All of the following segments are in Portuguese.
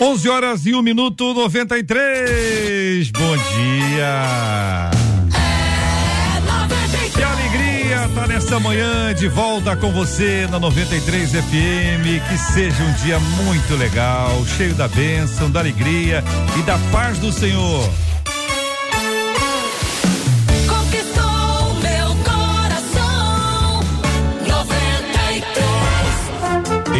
11 horas e um minuto 93. Bom dia. Que alegria tá nessa manhã de volta com você na 93 FM. Que seja um dia muito legal, cheio da bênção, da alegria e da paz do Senhor.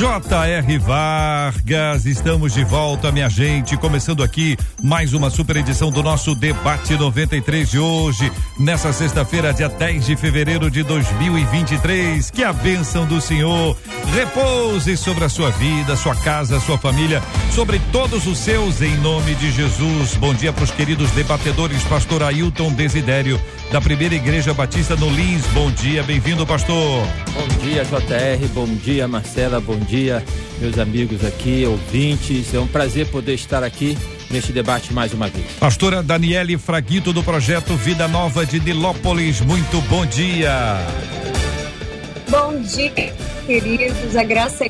J.R. Vargas, estamos de volta, minha gente, começando aqui mais uma super edição do nosso Debate 93 de hoje, nessa sexta-feira, dia 10 de fevereiro de 2023. Que a bênção do Senhor repouse sobre a sua vida, sua casa, sua família, sobre todos os seus, em nome de Jesus. Bom dia para os queridos debatedores, pastor Ailton Desidério, da Primeira Igreja Batista no Lins. Bom dia, bem-vindo, pastor. Bom dia, JR. Bom dia, Marcela. Bom dia, meus amigos aqui, ouvintes. É um prazer poder estar aqui neste debate mais uma vez. Pastora Daniele Fraguito do projeto Vida Nova de Nilópolis, muito bom dia. Bom dia, queridos. A graça é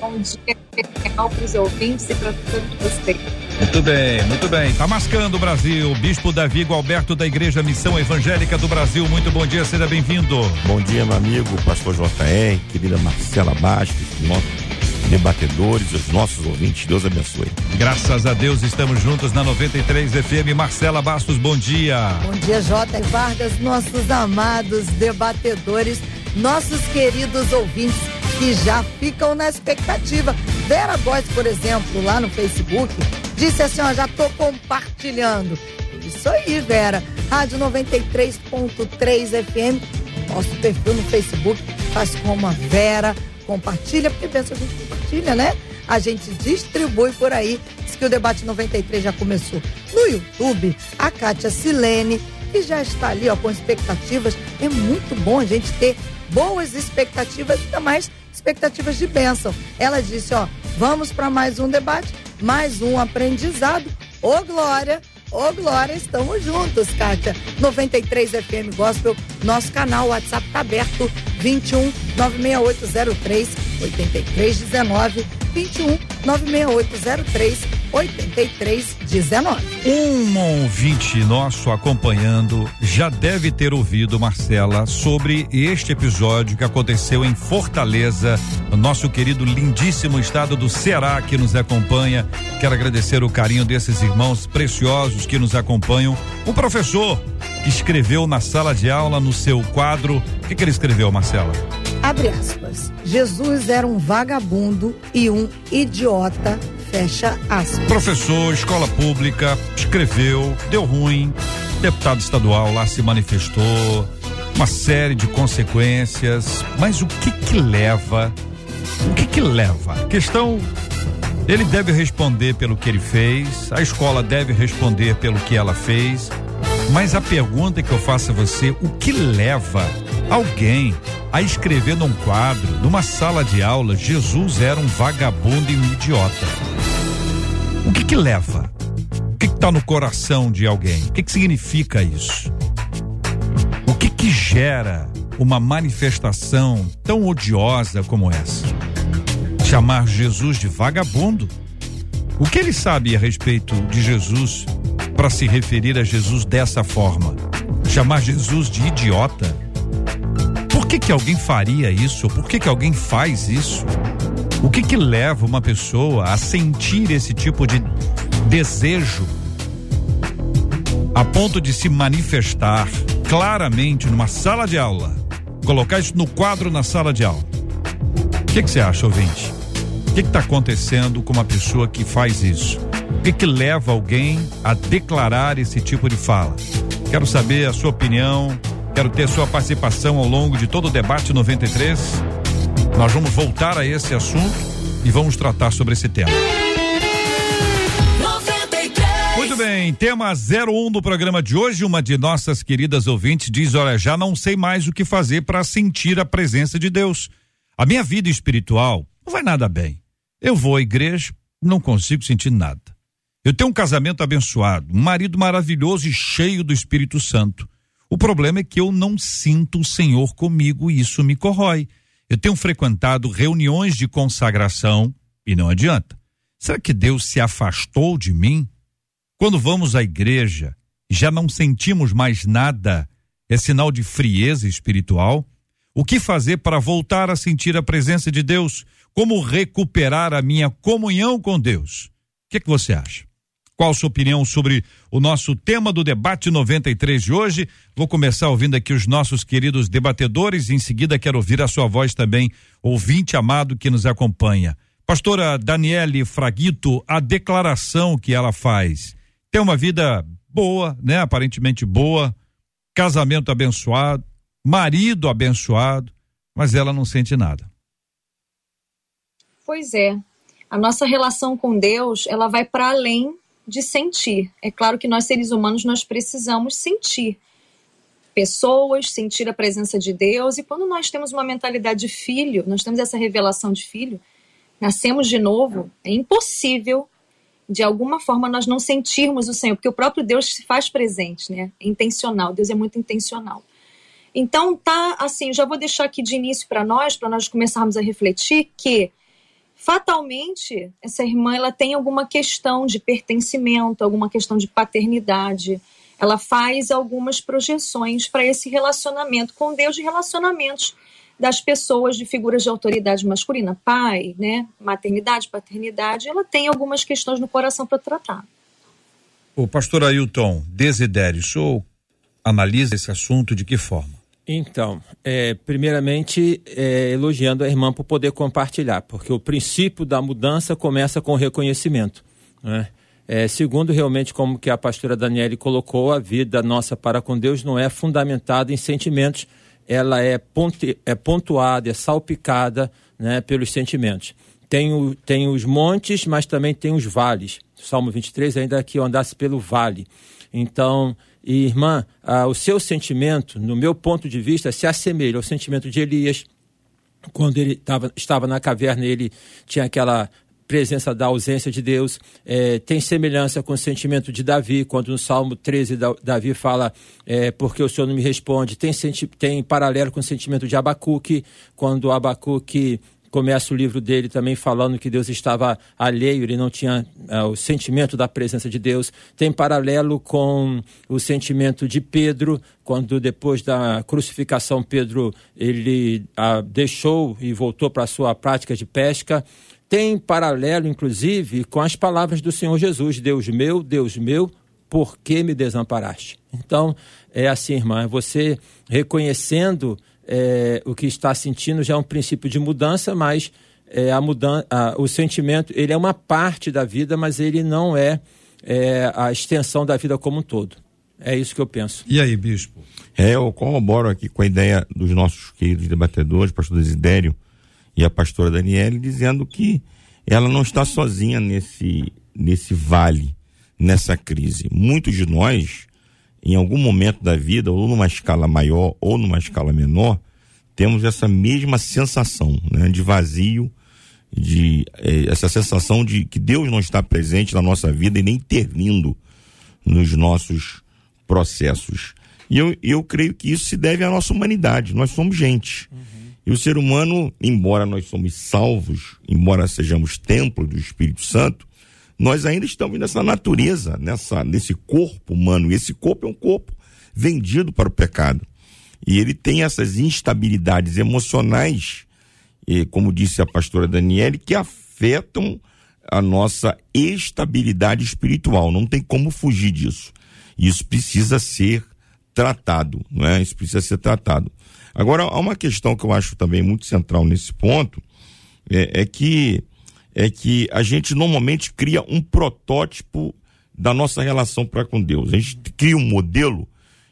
bom dia especial para os ouvintes e para todos vocês. Muito bem, muito bem. Tá mascando o Brasil. Bispo Davi Gualberto da Igreja Missão Evangélica do Brasil, muito bom dia, seja bem-vindo. Bom dia, meu amigo, pastor JR, querida Marcela Bastos, nossos debatedores, os nossos ouvintes. Deus abençoe. Graças a Deus estamos juntos na 93 FM. Marcela Bastos, bom dia. Bom dia, J. Vargas, nossos amados debatedores, nossos queridos ouvintes que já ficam na expectativa. Vera Góes, por exemplo, lá no Facebook, disse assim: ó, já tô compartilhando. Isso aí, Vera. Rádio 93.3 FM, nosso perfil no Facebook, faz como a Vera, compartilha, porque pensa a gente compartilha, né? A gente distribui por aí. Diz que o debate 93 já começou no YouTube. A Kátia Silene, que já está ali, ó, com expectativas. É muito bom a gente ter boas expectativas, ainda mais expectativas de bênção. Ela disse, ó, vamos para mais um debate, mais um aprendizado. Ô Glória, ô Glória, estamos juntos, Kátia. 93 FM Gospel, nosso canal WhatsApp tá aberto, 21 96803 8319 21 96803 8319. Um ouvinte nosso acompanhando já deve ter ouvido, Marcela, sobre este episódio que aconteceu em Fortaleza, no nosso querido lindíssimo estado do Ceará que nos acompanha. Quero agradecer o carinho desses irmãos preciosos que nos acompanham. O professor que escreveu na sala de aula, no seu quadro. O que, que ele escreveu, Marcela? Abre aspas. Jesus era um vagabundo e um idiota. Fecha aspas. Professor, escola pública, escreveu, deu ruim, deputado estadual lá se manifestou, uma série de consequências, mas o que que leva? O que que leva? Questão ele deve responder pelo que ele fez, a escola deve responder pelo que ela fez, mas a pergunta que eu faço a você, o que leva alguém a escrever num quadro, numa sala de aula, Jesus era um vagabundo e um idiota? O que que leva? O que está no coração de alguém? O que que significa isso? O que que gera uma manifestação tão odiosa como essa? Chamar Jesus de vagabundo? O que ele sabe a respeito de Jesus para se referir a Jesus dessa forma? Chamar Jesus de idiota? Por que que alguém faria isso? Por que que alguém faz isso? O que que leva uma pessoa a sentir esse tipo de desejo a ponto de se manifestar claramente numa sala de aula? Colocar isso no quadro na sala de aula. O que que você acha, ouvinte? O que está acontecendo com uma pessoa que faz isso? O que que leva alguém a declarar esse tipo de fala? Quero saber a sua opinião, quero ter sua participação ao longo de todo o debate 93. Nós vamos voltar a esse assunto e vamos tratar sobre esse tema. 93. bem, tema 01 do programa de hoje, uma de nossas queridas ouvintes diz: Olha, já não sei mais o que fazer para sentir a presença de Deus. A minha vida espiritual não vai nada bem. Eu vou à igreja, não consigo sentir nada. Eu tenho um casamento abençoado, um marido maravilhoso e cheio do Espírito Santo. O problema é que eu não sinto o Senhor comigo e isso me corrói. Eu tenho frequentado reuniões de consagração e não adianta. Será que Deus se afastou de mim? Quando vamos à igreja já não sentimos mais nada, é sinal de frieza espiritual? O que fazer para voltar a sentir a presença de Deus? Como recuperar a minha comunhão com Deus? O que, que você acha? Qual a sua opinião sobre o nosso tema do debate 93 de hoje? Vou começar ouvindo aqui os nossos queridos debatedores, em seguida quero ouvir a sua voz também, ouvinte amado que nos acompanha. Pastora Daniele Fraguito, a declaração que ela faz tem uma vida boa, né? Aparentemente boa, casamento abençoado, marido abençoado, mas ela não sente nada. Pois é. A nossa relação com Deus, ela vai para além de sentir. É claro que nós seres humanos nós precisamos sentir pessoas, sentir a presença de Deus e quando nós temos uma mentalidade de filho, nós temos essa revelação de filho, nascemos de novo, é impossível de alguma forma nós não sentirmos o Senhor, porque o próprio Deus se faz presente, né? É intencional, Deus é muito intencional. Então tá assim, já vou deixar aqui de início para nós, para nós começarmos a refletir que fatalmente essa irmã ela tem alguma questão de pertencimento, alguma questão de paternidade. Ela faz algumas projeções para esse relacionamento com Deus de relacionamentos das pessoas de figuras de autoridade masculina, pai, né, maternidade, paternidade, ela tem algumas questões no coração para tratar. O pastor Ailton Desidério, o senhor analisa esse assunto de que forma? Então, é, primeiramente, é, elogiando a irmã por poder compartilhar, porque o princípio da mudança começa com o reconhecimento. Né? É, segundo, realmente, como que a pastora Daniele colocou, a vida nossa para com Deus não é fundamentada em sentimentos, ela é, ponte, é pontuada, é salpicada né, pelos sentimentos. Tem, o, tem os montes, mas também tem os vales. Salmo 23, ainda que eu andasse pelo vale. Então, irmã, ah, o seu sentimento, no meu ponto de vista, se assemelha ao sentimento de Elias, quando ele tava, estava na caverna, ele tinha aquela presença da ausência de Deus, é, tem semelhança com o sentimento de Davi, quando no Salmo 13 Davi fala, é, porque o Senhor não me responde, tem, tem paralelo com o sentimento de Abacuque, quando Abacuque começa o livro dele também falando que Deus estava alheio, ele não tinha é, o sentimento da presença de Deus. Tem paralelo com o sentimento de Pedro, quando depois da crucificação Pedro ele deixou e voltou para a sua prática de pesca tem paralelo, inclusive, com as palavras do Senhor Jesus: Deus meu, Deus meu, por que me desamparaste? Então, é assim, irmã, você reconhecendo é, o que está sentindo já é um princípio de mudança, mas é, a mudança, o sentimento, ele é uma parte da vida, mas ele não é, é a extensão da vida como um todo. É isso que eu penso. E aí, bispo? É, eu corroboro aqui com a ideia dos nossos queridos debatedores, pastor Desidério, e a pastora Daniele dizendo que ela não está sozinha nesse, nesse vale, nessa crise. Muitos de nós, em algum momento da vida, ou numa escala maior ou numa escala menor, temos essa mesma sensação né, de vazio, de eh, essa sensação de que Deus não está presente na nossa vida e nem intervindo nos nossos processos. E eu, eu creio que isso se deve à nossa humanidade. Nós somos gente. Uhum. E o ser humano, embora nós somos salvos, embora sejamos templo do Espírito Santo, nós ainda estamos nessa natureza, nessa, nesse corpo humano. E esse corpo é um corpo vendido para o pecado. E ele tem essas instabilidades emocionais, e, como disse a pastora Daniele, que afetam a nossa estabilidade espiritual. Não tem como fugir disso. Isso precisa ser tratado, não é? Isso precisa ser tratado. Agora, há uma questão que eu acho também muito central nesse ponto, é, é que é que a gente normalmente cria um protótipo da nossa relação para com Deus. A gente cria um modelo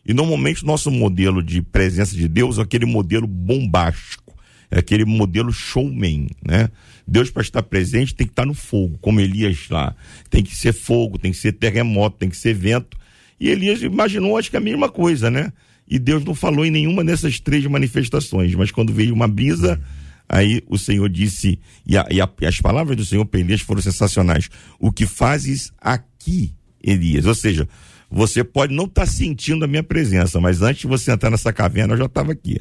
e normalmente nosso modelo de presença de Deus é aquele modelo bombástico. é aquele modelo showman, né? Deus para estar presente tem que estar no fogo, como Elias lá. Tem que ser fogo, tem que ser terremoto, tem que ser vento. E Elias imaginou, acho que a mesma coisa, né? E Deus não falou em nenhuma dessas três manifestações, mas quando veio uma brisa, aí o Senhor disse, e, a- e a- e as palavras do Senhor para Elias foram sensacionais. O que fazes aqui, Elias? Ou seja, você pode não estar sentindo a minha presença, mas antes de você entrar nessa caverna, eu já estava aqui.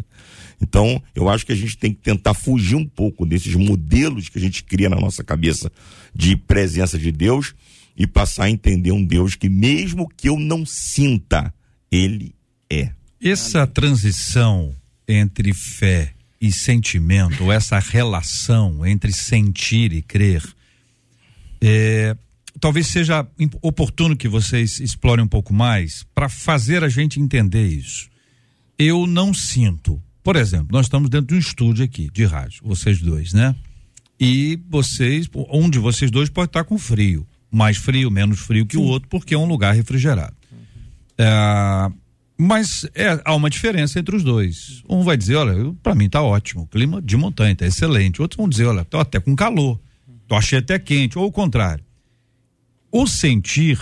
Então, eu acho que a gente tem que tentar fugir um pouco desses modelos que a gente cria na nossa cabeça de presença de Deus e passar a entender um Deus que, mesmo que eu não sinta, Ele é. Essa transição entre fé e sentimento, ou essa relação entre sentir e crer, é, talvez seja oportuno que vocês explorem um pouco mais para fazer a gente entender isso. Eu não sinto. Por exemplo, nós estamos dentro de um estúdio aqui de rádio, vocês dois, né? E vocês, um de vocês dois pode estar com frio, mais frio, menos frio que o outro, porque é um lugar refrigerado. É, mas é, há uma diferença entre os dois. Um vai dizer, olha, para mim tá ótimo, o clima de montanha tá excelente. Outros vão dizer, olha, tô até com calor, tô achei até quente, ou o contrário. O sentir,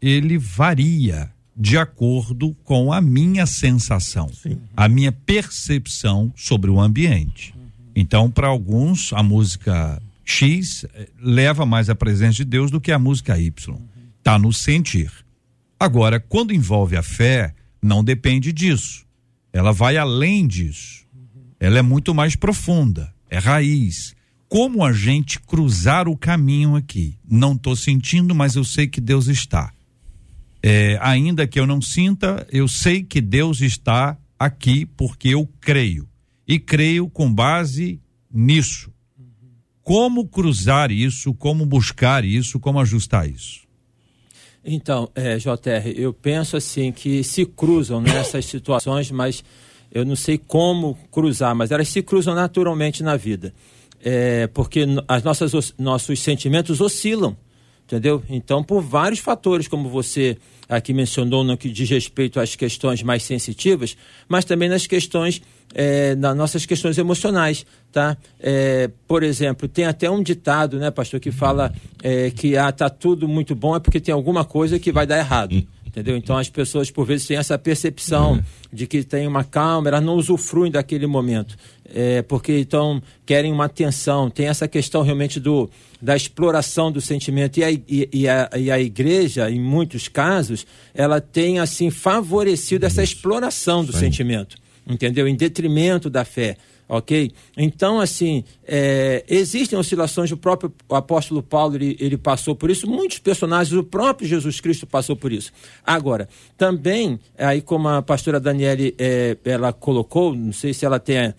ele varia de acordo com a minha sensação, a minha percepção sobre o ambiente. Então, para alguns, a música X eh, leva mais a presença de Deus do que a música Y. Tá no sentir. Agora, quando envolve a fé, não depende disso. Ela vai além disso. Ela é muito mais profunda, é raiz. Como a gente cruzar o caminho aqui? Não estou sentindo, mas eu sei que Deus está. É, ainda que eu não sinta, eu sei que Deus está aqui porque eu creio. E creio com base nisso. Como cruzar isso, como buscar isso, como ajustar isso? Então, é, JR, eu penso assim que se cruzam nessas situações, mas eu não sei como cruzar, mas elas se cruzam naturalmente na vida. É, porque as nossas, os- nossos sentimentos oscilam, entendeu? Então, por vários fatores, como você aqui mencionou no que diz respeito às questões mais sensitivas, mas também nas questões, é, nas nossas questões emocionais, tá? É, por exemplo, tem até um ditado, né, pastor, que fala é, que ah, tá tudo muito bom é porque tem alguma coisa que vai dar errado. Entendeu? Então as pessoas por vezes têm essa percepção de que tem uma calma, elas não usufruem daquele momento. É, porque então querem uma atenção, tem essa questão realmente do, da exploração do sentimento. E a, e, e a, e a igreja, em muitos casos, ela tem assim favorecido essa exploração do sentimento. Entendeu? Em detrimento da fé. Ok? Então, assim, é, existem oscilações, o próprio apóstolo Paulo ele, ele passou por isso, muitos personagens, o próprio Jesus Cristo passou por isso. Agora, também, aí como a pastora Daniele é, ela colocou, não sei se ela tem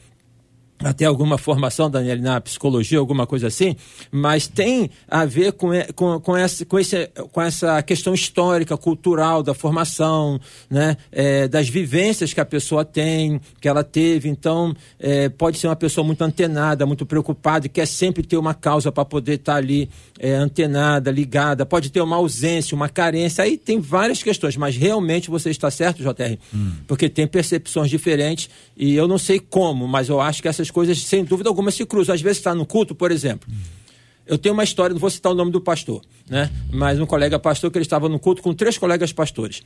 até alguma formação, Daniel, na psicologia, alguma coisa assim, mas tem a ver com, com, com, essa, com, esse, com essa questão histórica, cultural da formação, né? É, das vivências que a pessoa tem, que ela teve. Então, é, pode ser uma pessoa muito antenada, muito preocupada e quer sempre ter uma causa para poder estar ali é, antenada, ligada. Pode ter uma ausência, uma carência. Aí tem várias questões, mas realmente você está certo, JR, porque tem percepções diferentes e eu não sei como, mas eu acho que essas coisas, sem dúvida alguma, se cruzam. Às vezes está no culto, por exemplo. Eu tenho uma história, não vou citar o nome do pastor, né? Mas um colega pastor que ele estava no culto com três colegas pastores.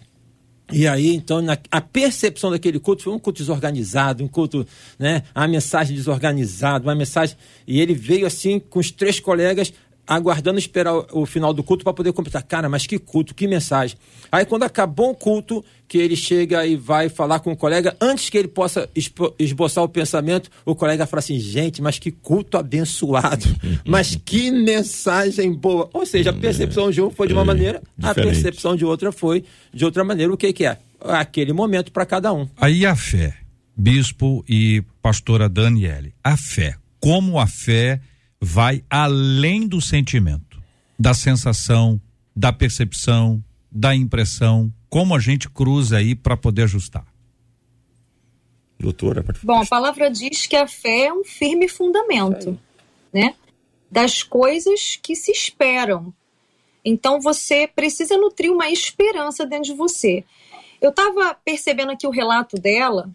E aí, então, na- a percepção daquele culto foi um culto desorganizado, um culto, né? A mensagem desorganizada, uma mensagem. E ele veio assim com os três colegas, aguardando esperar o, final do culto para poder completar. Cara, mas que culto, que mensagem. Aí, quando acabou o culto, que ele chega e vai falar com o colega, antes que ele possa esboçar o pensamento, o colega fala assim: gente, mas que culto abençoado, mas que mensagem boa. Ou seja, a percepção de um foi de uma É, maneira, a percepção de outra foi de outra maneira. O que, que é? Aquele momento para cada um. Aí a fé, bispo e pastora Daniele, a fé, como a fé vai além do sentimento, da sensação, da percepção, da impressão, como a gente cruza aí para poder ajustar. Doutora, pode Bom, a palavra diz que a fé é um firme fundamento, né? Das coisas que se esperam. Então você precisa nutrir uma esperança dentro de você. Eu estava percebendo aqui o relato dela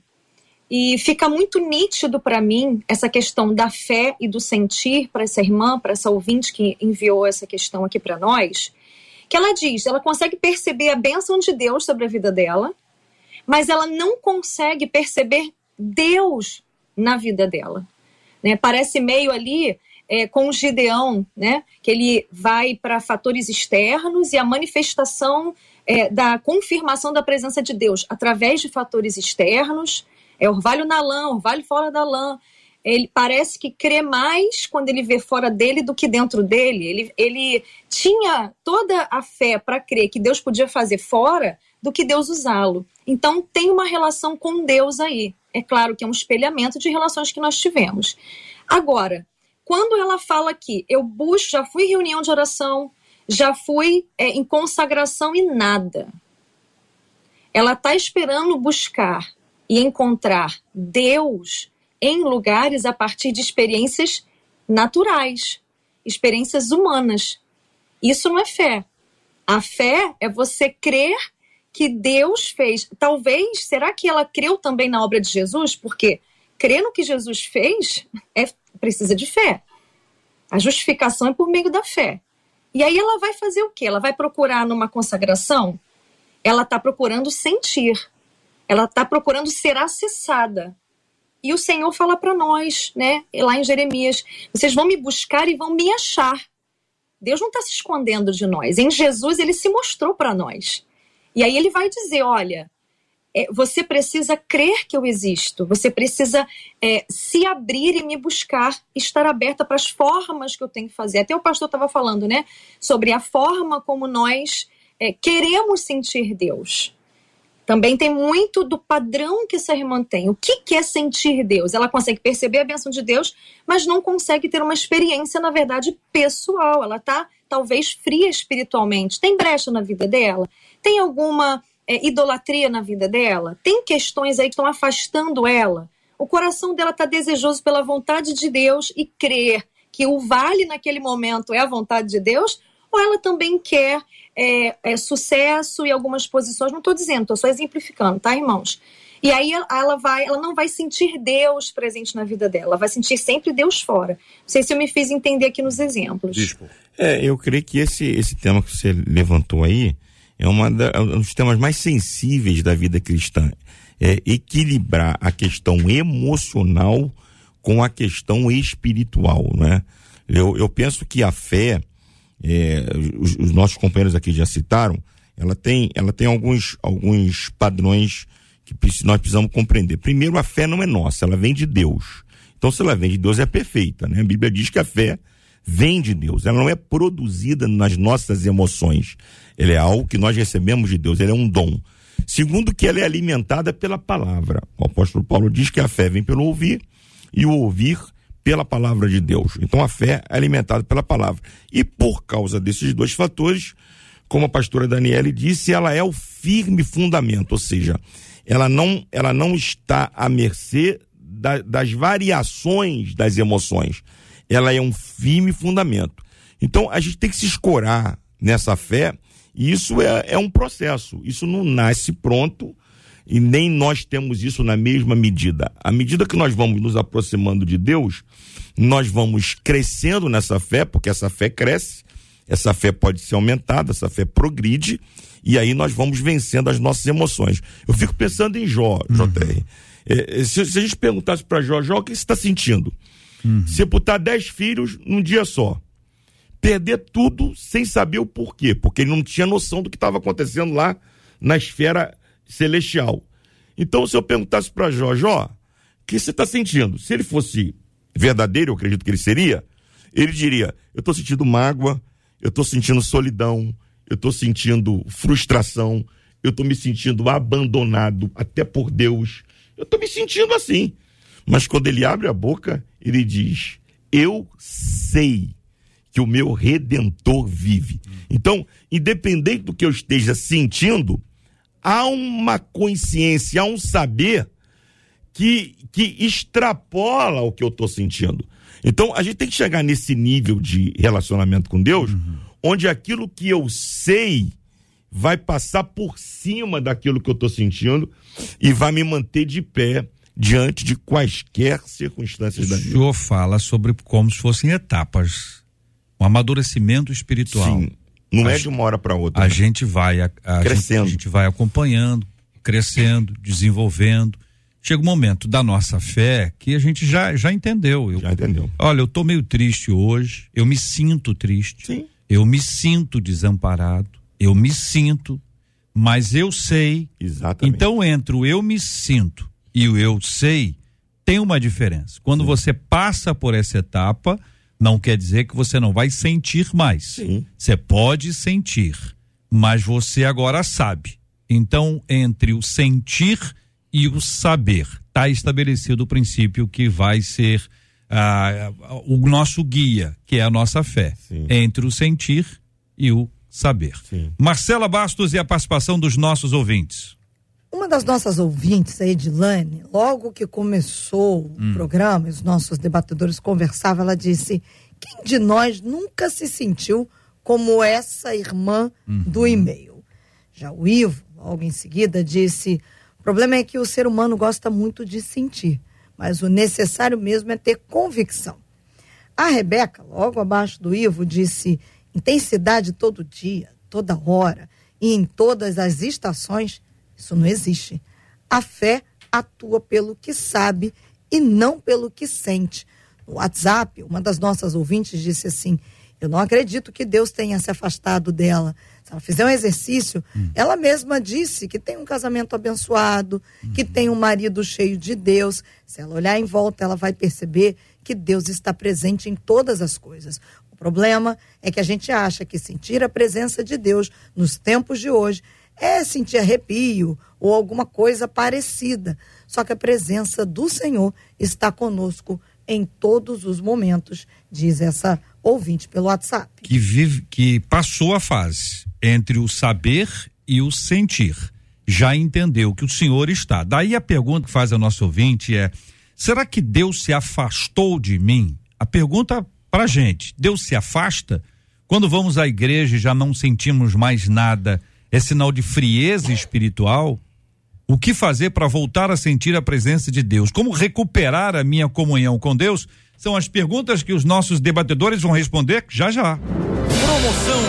E fica muito nítido para mim essa questão da fé e do sentir para essa irmã, para essa ouvinte que enviou essa questão aqui para nós, que ela diz, ela consegue perceber a bênção de Deus sobre a vida dela, mas ela não consegue perceber Deus na vida dela. Né? Parece meio ali é, com o Gideão, né? que ele vai para fatores externos e a manifestação é, da confirmação da presença de Deus através de fatores externos, é orvalho na lã, orvalho fora da lã. Ele parece que crê mais quando ele vê fora dele do que dentro dele. Ele, ele tinha toda a fé para crer que Deus podia fazer fora do que Deus usá-lo. Então tem uma relação com Deus aí. É claro que é um espelhamento de relações que nós tivemos. Agora, quando ela fala aqui, eu busco, já fui em reunião de oração, já fui é, em consagração e nada. Ela está esperando buscar e encontrar Deus em lugares a partir de experiências naturais, experiências humanas. Isso não é fé. A fé é você crer que Deus fez. Talvez, será que ela creu também na obra de Jesus? Porque crer no que Jesus fez é, precisa de fé. A justificação é por meio da fé. E aí ela vai fazer o quê? Ela vai procurar numa consagração? Ela está procurando sentir. Ela está procurando ser acessada. E o Senhor fala para nós, né, lá em Jeremias: vocês vão me buscar e vão me achar. Deus não está se escondendo de nós. Em Jesus, ele se mostrou para nós. E aí ele vai dizer: olha, é, você precisa crer que eu existo, você precisa é, se abrir e me buscar, estar aberta para as formas que eu tenho que fazer. Até o pastor estava falando, né, sobre a forma como nós é, queremos sentir Deus. Também tem muito do padrão que irmã tem. O que, que é sentir Deus? Ela consegue perceber a bênção de Deus, mas não consegue ter uma experiência, na verdade, pessoal. Ela está talvez fria espiritualmente. Tem brecha na vida dela? Tem alguma é, idolatria na vida dela? Tem questões aí que estão afastando ela? O coração dela está desejoso pela vontade de Deus e crer que o vale naquele momento é a vontade de Deus? Ou ela também quer é, é, sucesso e algumas posições. Não estou dizendo, estou só exemplificando, tá, irmãos? E aí ela vai, ela não vai sentir Deus presente na vida dela, ela vai sentir sempre Deus fora. Não sei se eu me fiz entender aqui nos exemplos. Bispo. É, eu creio que esse, esse tema que você levantou aí é, uma da, é um dos temas mais sensíveis da vida cristã. É equilibrar a questão emocional com a questão espiritual, né? Eu, eu penso que a fé, é, os, os, nossos companheiros aqui já citaram, ela tem, ela tem alguns, alguns padrões que nós precisamos compreender. Primeiro, a fé não é nossa, ela vem de Deus. Então, se ela vem de Deus, é perfeita, né? A Bíblia diz que a fé vem de Deus, ela não é produzida nas nossas emoções. Ela é algo que nós recebemos de Deus, ela é um dom. Segundo, que ela é alimentada pela palavra. O apóstolo Paulo diz que a fé vem pelo ouvir e o ouvir pela palavra de Deus. Então a fé é alimentada pela palavra. E por causa desses dois fatores, como a pastora Daniele disse, ela é o firme fundamento, ou seja, ela não, ela não está à mercê da, das variações das emoções. Ela é um firme fundamento. Então a gente tem que se escorar nessa fé, e isso é, é um processo. Isso não nasce pronto e nem nós temos isso na mesma medida. À medida que nós vamos nos aproximando de Deus, nós vamos crescendo nessa fé, porque essa fé cresce, essa fé pode ser aumentada, essa fé progride, e aí nós vamos vencendo as nossas emoções. Eu fico pensando em Jó, uhum. JR. É, se, se, a gente perguntasse para Jó, Jó, o que você está sentindo? Uhum. Sepultar dez filhos num dia só. Perder tudo sem saber o porquê, porque ele não tinha noção do que estava acontecendo lá na esfera celestial. Então, se eu perguntasse para Jó, o que você está sentindo? Se ele fosse verdadeiro, eu acredito que ele seria, ele diria: eu estou sentindo mágoa, eu estou sentindo solidão, eu estou sentindo frustração, eu estou me sentindo abandonado até por Deus, eu estou me sentindo assim. Mas quando ele abre a boca, ele diz: Eu sei que o meu redentor vive. Então, independente do que eu esteja sentindo, há uma consciência, há um saber que, que extrapola o que eu estou sentindo. Então, a gente tem que chegar nesse nível de relacionamento com Deus, uhum. onde aquilo que eu sei vai passar por cima daquilo que eu estou sentindo e vai me manter de pé diante de quaisquer circunstâncias O da vida. senhor fala sobre como se fossem etapas. Um amadurecimento espiritual. Sim. Não A é de uma hora para outra. A né? gente vai a, a Crescendo. Gente, a gente vai acompanhando, crescendo, desenvolvendo. Chega um momento da nossa fé que a gente já, já entendeu. Eu, Já entendeu? Olha, eu tô meio triste hoje, eu me sinto triste. Sim. Eu me sinto desamparado, eu me sinto, mas eu sei. Exatamente. Então, entre o eu me sinto e o eu sei, tem uma diferença. Quando você passa por essa etapa, não quer dizer que você não vai sentir mais. Sim. Você pode sentir, mas você agora sabe. Então, entre o sentir e o saber, está estabelecido o princípio que vai ser ah, o nosso guia, que é a nossa fé. Sim. Entre o sentir e o saber. Sim. Marcela Bastos e a participação dos nossos ouvintes. Uma das nossas ouvintes, a Edilane, logo que começou o programa, os nossos debatedores conversavam, ela disse: quem de nós nunca se sentiu como essa irmã do e-mail? Já o Ivo, logo em seguida, disse: o problema é que o ser humano gosta muito de sentir, mas o necessário mesmo é ter convicção. A Rebeca, logo abaixo do Ivo, disse: intensidade todo dia, toda hora e em todas as estações, isso não existe. A fé atua pelo que sabe e não pelo que sente. No WhatsApp, uma das nossas ouvintes disse assim: Eu não acredito que Deus tenha se afastado dela. Se ela fizer um exercício, ela mesma disse que tem um casamento abençoado, que tem um marido cheio de Deus. Se ela olhar em volta, ela vai perceber que Deus está presente em todas as coisas. O problema é que a gente acha que sentir a presença de Deus nos tempos de hoje é sentir arrepio ou alguma coisa parecida. Só que a presença do Senhor está conosco em todos os momentos, diz essa ouvinte pelo WhatsApp. que vive, que passou a fase entre o saber e o sentir. Já entendeu que o Senhor está. Daí a pergunta que faz a nossa ouvinte é: será que Deus se afastou de mim? A pergunta pra gente: Deus se afasta? Quando vamos à igreja e já não sentimos mais nada, é sinal de frieza espiritual? O que fazer para voltar a sentir a presença de Deus? Como recuperar a minha comunhão com Deus? São as perguntas que os nossos debatedores vão responder já já. Promoção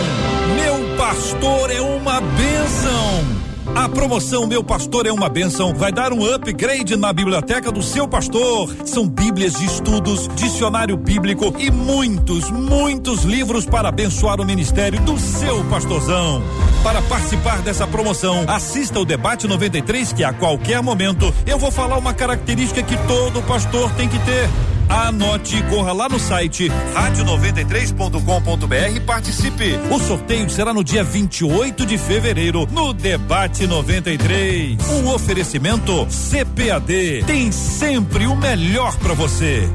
Meu Pastor é uma bênção. A promoção Meu Pastor é uma bênção vai dar um upgrade na biblioteca do seu pastor. São bíblias de estudos, dicionário bíblico e muitos, muitos livros para abençoar o ministério do seu pastorzão. Para participar dessa promoção, assista o debate 93 que a qualquer momento eu vou falar uma característica que todo pastor tem que ter. Anote e corra lá no site rádio93.com.br e participe. O sorteio será no dia 28 de fevereiro, no Debate 93. Um oferecimento CPAD. Tem sempre o melhor para você.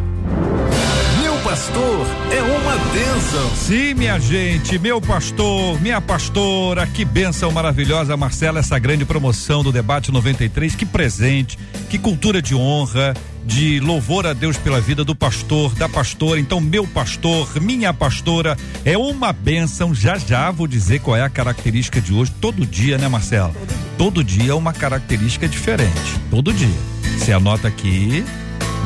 Meu pastor é uma bênção. Sim, minha gente, meu pastor, minha pastora, que benção maravilhosa, Marcela, essa grande promoção do Debate 93. Que presente, que cultura de honra, de louvor a Deus pela vida do pastor, da pastora. Então, meu pastor, minha pastora, é uma benção. Já já vou dizer qual é a característica de hoje. Todo dia, né, Marcela? Todo dia é uma característica diferente. Todo dia. Você anota aqui,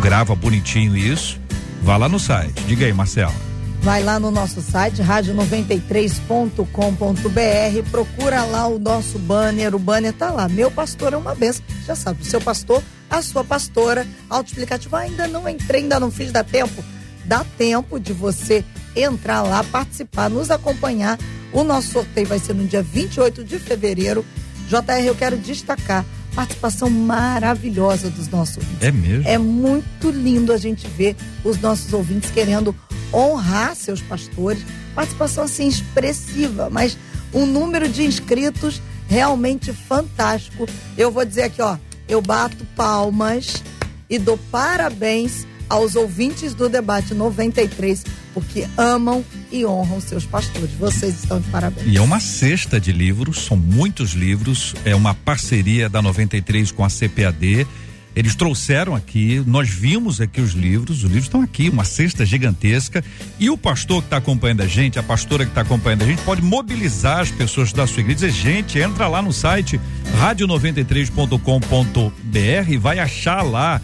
grava bonitinho isso. Vá lá no site. Diga aí, Marcela. Vai lá no nosso site, rádio93.com.br, procura lá o nosso banner, o banner tá lá. Meu pastor é uma benção. Já sabe, o seu pastor, a sua pastora, autoexplicativo. Ah, ainda não entrei, ainda não fiz, dá tempo? Dá tempo de você entrar lá, participar, nos acompanhar. O nosso sorteio vai ser no dia 28 de fevereiro. JR, eu quero destacar participação maravilhosa dos nossos ouvintes. É mesmo? É muito lindo a gente ver os nossos ouvintes querendo honrar seus pastores. Participação assim expressiva, mas um número de inscritos realmente fantástico. Eu vou dizer aqui, ó, eu bato palmas e dou parabéns aos ouvintes do debate 93, porque amam e honram seus pastores. Vocês estão de parabéns. E é uma cesta de livros, são muitos livros, é uma parceria da 93 com a CPAD. Eles trouxeram aqui, nós vimos aqui os livros, os livros estão aqui, uma cesta gigantesca. E o pastor que está acompanhando a gente, a pastora que está acompanhando a gente, pode mobilizar as pessoas da sua igreja. Dizer, gente, entra lá no site rádio93.com.br e vai achar lá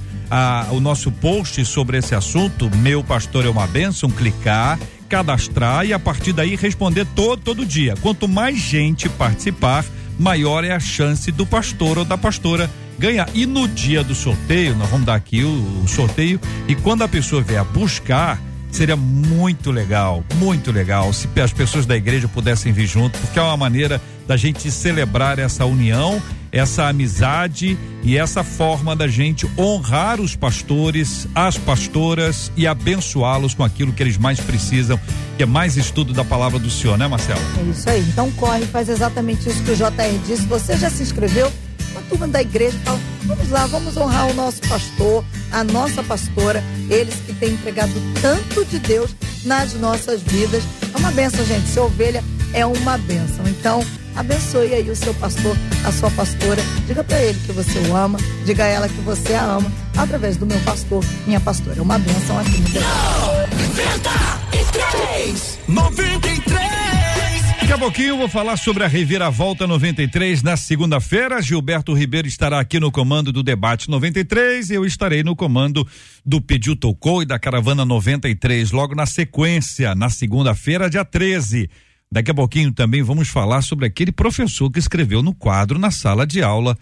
o nosso post sobre esse assunto, Meu Pastor é uma Bênção, clicar, cadastrar e a partir daí responder todo, todo dia. Quanto mais gente participar, maior é a chance do pastor ou da pastora ganhar. E no dia do sorteio, nós vamos dar aqui o, o sorteio, e quando a pessoa vier buscar, seria muito legal, muito legal se as pessoas da igreja pudessem vir junto, porque é uma maneira da gente celebrar essa união, essa amizade e essa forma da gente honrar os pastores, as pastoras e abençoá-los com aquilo que eles mais precisam, que é mais estudo da palavra do Senhor, né, Marcelo? É isso aí. Então corre, faz exatamente isso que o JR disse. Você já se inscreveu? Uma turma da igreja fala: vamos lá, vamos honrar o nosso pastor, a nossa pastora, eles que têm entregado tanto de Deus nas nossas vidas. É uma benção, gente. Ser ovelha é uma benção. Então, abençoe aí o seu pastor, a sua pastora. Diga para ele que você o ama, diga a ela que você a ama, através do meu pastor, minha pastora. É uma benção aqui no Deus. 93. Daqui a pouquinho eu vou falar sobre a Reviravolta 93 na segunda-feira. Gilberto Ribeiro estará aqui no comando do Debate 93 e eu estarei no comando do Pediu Tocou e da Caravana 93, logo na sequência, na segunda-feira, dia 13. Daqui a pouquinho também vamos falar sobre aquele professor que escreveu no quadro na sala de aula.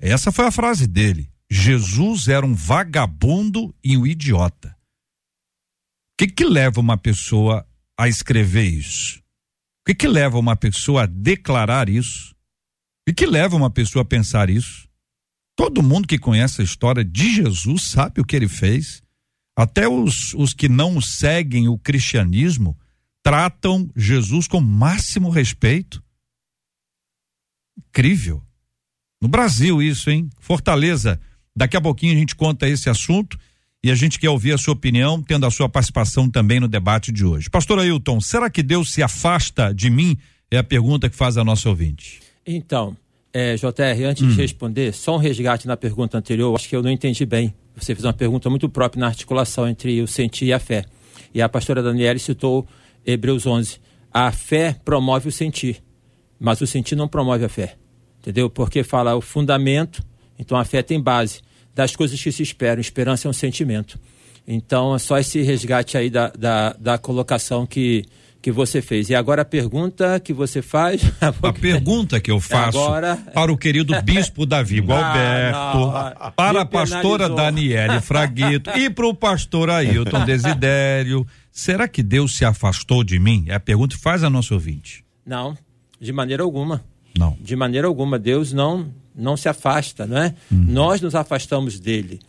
Essa foi a frase dele. Jesus era um vagabundo e um idiota. O que que leva uma pessoa a escrever isso? O que que leva uma pessoa a declarar isso? O que que leva uma pessoa a pensar isso? Todo mundo que conhece a história de Jesus sabe o que ele fez. Até os, os que não seguem o cristianismo tratam Jesus com máximo respeito. Incrível. No Brasil, isso, hein? Fortaleza. Daqui a pouquinho a gente conta esse assunto e a gente quer ouvir a sua opinião, tendo a sua participação também no debate de hoje. Pastor Ailton, será que Deus se afasta de mim? É a pergunta que faz a nossa ouvinte. Então, é, JR, antes de responder, só um resgate na pergunta anterior, acho que eu não entendi bem. Você fez uma pergunta muito própria na articulação entre o sentir e a fé. E a pastora Daniela citou Hebreus 11. A fé promove o sentir, mas o sentir não promove a fé. Entendeu? Porque fala o fundamento, então a fé tem base das coisas que se esperam. Esperança é um sentimento. Então é só esse resgate aí da, da, da colocação que, que você fez. E agora a pergunta que você faz. A pergunta que eu faço Agora- para o querido bispo Davi Gualberto, não, para a pastora. Daniele Fraguito e para o pastor Ailton Desidério, será que Deus se afastou de mim? É a pergunta que faz a nossa ouvinte. Não, de maneira alguma. Não. De maneira alguma. Deus não, não se afasta, não é? Uhum. Nós nos afastamos dele.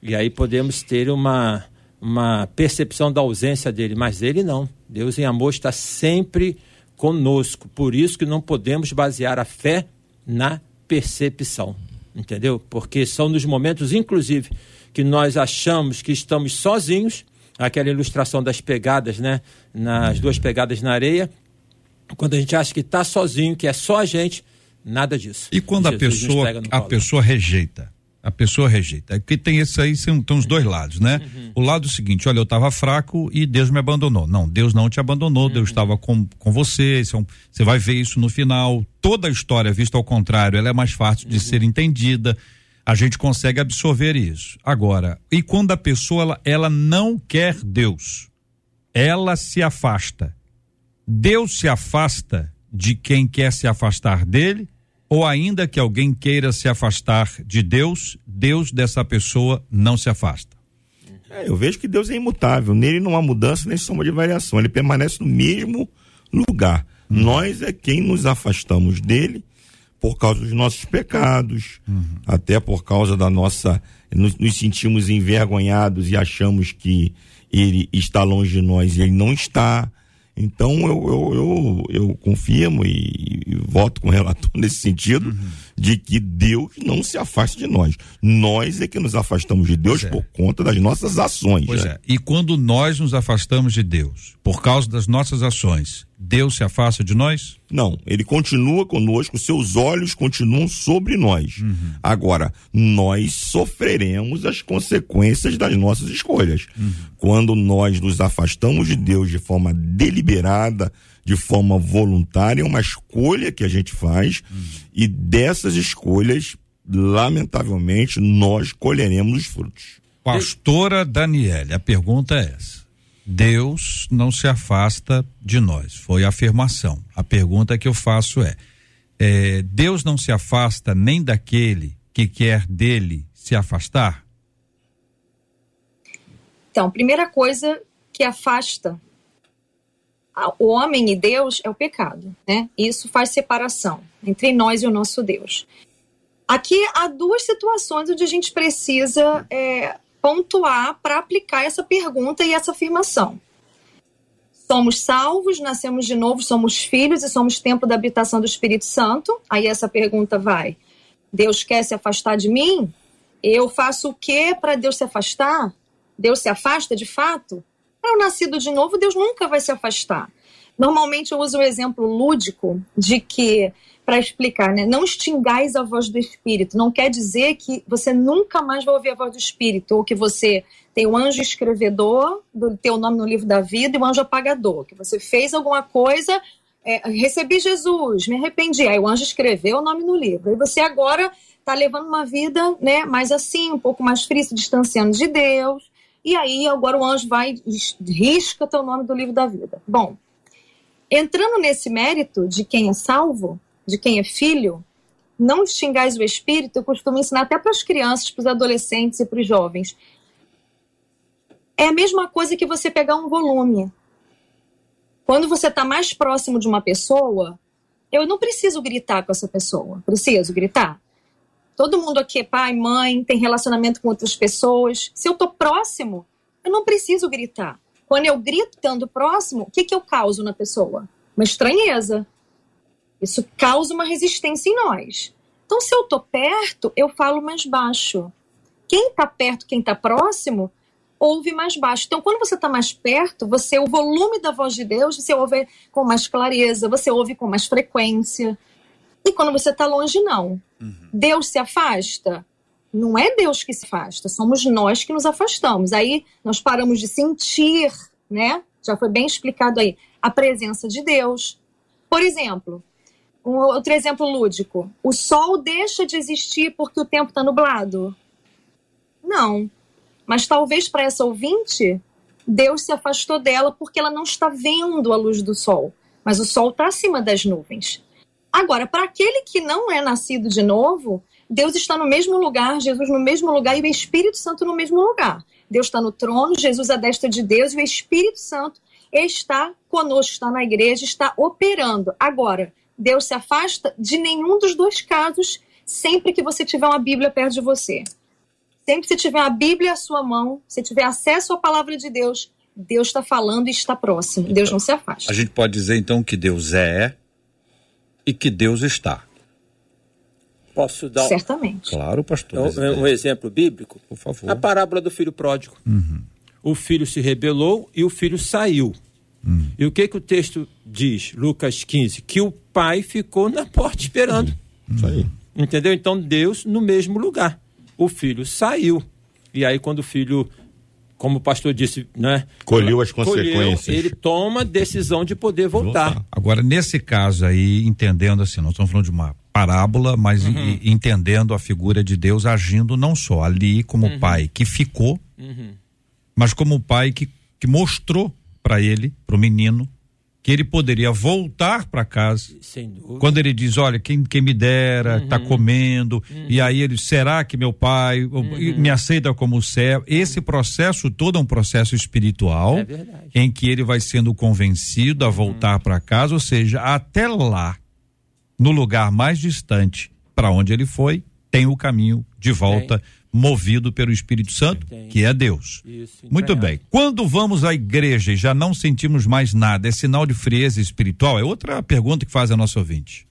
E aí podemos ter uma, uma percepção da ausência dele, mas ele não. Deus em amor está sempre conosco. Por isso que não podemos basear a fé na percepção. Entendeu? Porque são nos momentos, inclusive, que nós achamos que estamos sozinhos, aquela ilustração das pegadas, né? Nas duas pegadas na areia, quando a gente acha que está sozinho, que é só a gente, nada disso. E quando a Jesus nos pessoa a pessoa rejeita? A pessoa rejeita. É que tem esse aí, são, tem os dois lados, né? Uhum. O lado seguinte, olha, eu estava fraco e Deus me abandonou. Não, Deus não te abandonou, Uhum. Deus estava com, com você. É um- você vai ver isso no final. Toda a história, vista ao contrário, ela é mais fácil Uhum. de ser entendida. A gente consegue absorver isso. Agora, e quando a pessoa ela, ela não quer Deus, ela se afasta. Deus se afasta de quem quer se afastar dele, ou ainda que alguém queira se afastar de Deus, Deus dessa pessoa não se afasta. É, eu vejo que Deus é imutável. Nele não há mudança nem sombra de variação. Ele permanece no mesmo lugar. Nós é quem nos afastamos dele por causa dos nossos pecados, até por causa da nossa. Nos, nos sentimos envergonhados e achamos que ele está longe de nós e ele não está. Então eu, eu, eu, eu confirmo e, e voto com o relator nesse sentido de que Deus não se afasta de nós. Nós é que nos afastamos de Deus é. por conta das nossas ações. Pois né? é. E quando nós nos afastamos de Deus, por causa das nossas ações, Deus se afasta de nós? Não, ele continua conosco, seus olhos continuam sobre nós. Uhum. Agora, nós sofreremos as consequências das nossas escolhas. Uhum. Quando nós nos afastamos de Deus de forma deliberada, de forma voluntária, é uma escolha que a gente faz Uhum. e dessas escolhas lamentavelmente, nós colheremos os frutos. Pastora Daniele, a pergunta é essa. Deus não se afasta de nós, foi a afirmação. A pergunta que eu faço é, é Deus não se afasta nem daquele que quer dele se afastar? Então, primeira coisa que afasta o homem e Deus é o pecado, né? Isso faz separação entre nós e o nosso Deus. Aqui há duas situações onde a gente precisa é, pontuar para aplicar essa pergunta e essa afirmação. Somos salvos, nascemos de novo, somos filhos e somos templo da habitação do Espírito Santo. Aí essa pergunta vai: Deus quer se afastar de mim? Eu faço o que para Deus se afastar? Deus se afasta de fato? Para o nascido de novo, Deus nunca vai se afastar. Normalmente eu uso o exemplo lúdico de que, para explicar, né? Não extingais a voz do Espírito. Não quer dizer que você nunca mais vai ouvir a voz do Espírito, ou que você tem o anjo escrevedor do teu nome no livro da vida e o anjo apagador, que você fez alguma coisa, é, recebi Jesus, me arrependi, aí o anjo escreveu o nome no livro. E você agora está levando uma vida, né, mais assim, um pouco mais fria, se distanciando de Deus. E aí agora o anjo vai risca teu nome do livro da vida. Bom, entrando nesse mérito de quem é salvo, de quem é filho, não extingais o espírito, eu costumo ensinar até para as crianças, para os adolescentes e para os jovens. É a mesma coisa que você pegar um volume. Quando você está mais próximo de uma pessoa, eu não preciso gritar com essa pessoa. Preciso gritar? Todo mundo aqui é pai, mãe, tem relacionamento com outras pessoas. Se eu tô próximo, eu não preciso gritar. Quando eu grito estando próximo, o que, que eu causo na pessoa? Uma estranheza. Isso causa uma resistência em nós. Então, se eu tô perto, eu falo mais baixo. Quem tá perto, quem tá próximo, ouve mais baixo. Então, quando você está mais perto, você o volume da voz de Deus, você ouve com mais clareza, você ouve com mais frequência. E quando você está longe, não. Deus se afasta? Não é Deus que se afasta, somos nós que nos afastamos. Aí nós paramos de sentir, né? Já foi bem explicado aí, a presença de Deus. Por exemplo, um outro exemplo lúdico: o sol deixa de existir porque o tempo está nublado? Não. Mas talvez para essa ouvinte, Deus se afastou dela porque ela não está vendo a luz do sol. Mas o sol está acima das nuvens. Agora, para aquele que não é nascido de novo, Deus está no mesmo lugar, Jesus no mesmo lugar e o Espírito Santo no mesmo lugar. Deus está no trono, Jesus à destra de Deus e o Espírito Santo está conosco, está na igreja, está operando. Agora, Deus se afasta de nenhum dos dois casos sempre que você tiver uma Bíblia perto de você. Sempre que você tiver a Bíblia à sua mão, se tiver acesso à palavra de Deus, Deus está falando e está próximo. Deus não se afasta. A gente pode dizer então que Deus é e que Deus está. Posso dar um- Certamente. Claro, pastor. um, um exemplo bíblico? Por favor. A parábola do filho pródigo. O filho se rebelou e o filho saiu. E o que que o texto diz, Lucas 15? Que o pai ficou na porta esperando. Isso aí. Entendeu? Então Deus no mesmo lugar. O filho saiu. E aí quando o filho, como o pastor disse, né? Colheu as colheu, consequências. ele toma a decisão de poder voltar. Voltar. Agora, nesse caso aí, entendendo assim, nós estamos falando de uma parábola, mas Uhum. entendendo a figura de Deus agindo não só ali como Uhum. pai que ficou, mas como pai que, que mostrou para ele, para o menino, que ele poderia voltar para casa. Sem dúvida. Quando ele diz, olha, quem, quem me dera, Uhum. tá comendo, e aí ele, será que meu pai Uhum. me aceita como servo? Esse processo todo é um processo espiritual, É em que ele vai sendo convencido a Uhum. voltar para casa, ou seja, até lá, no lugar mais distante para onde ele foi, tem o caminho de volta, movido pelo Espírito Santo, Tem. que é Deus. Isso, Muito bem. Quando vamos à igreja e já não sentimos mais nada, é sinal de frieza espiritual? É outra pergunta que faz a nossa ouvinte.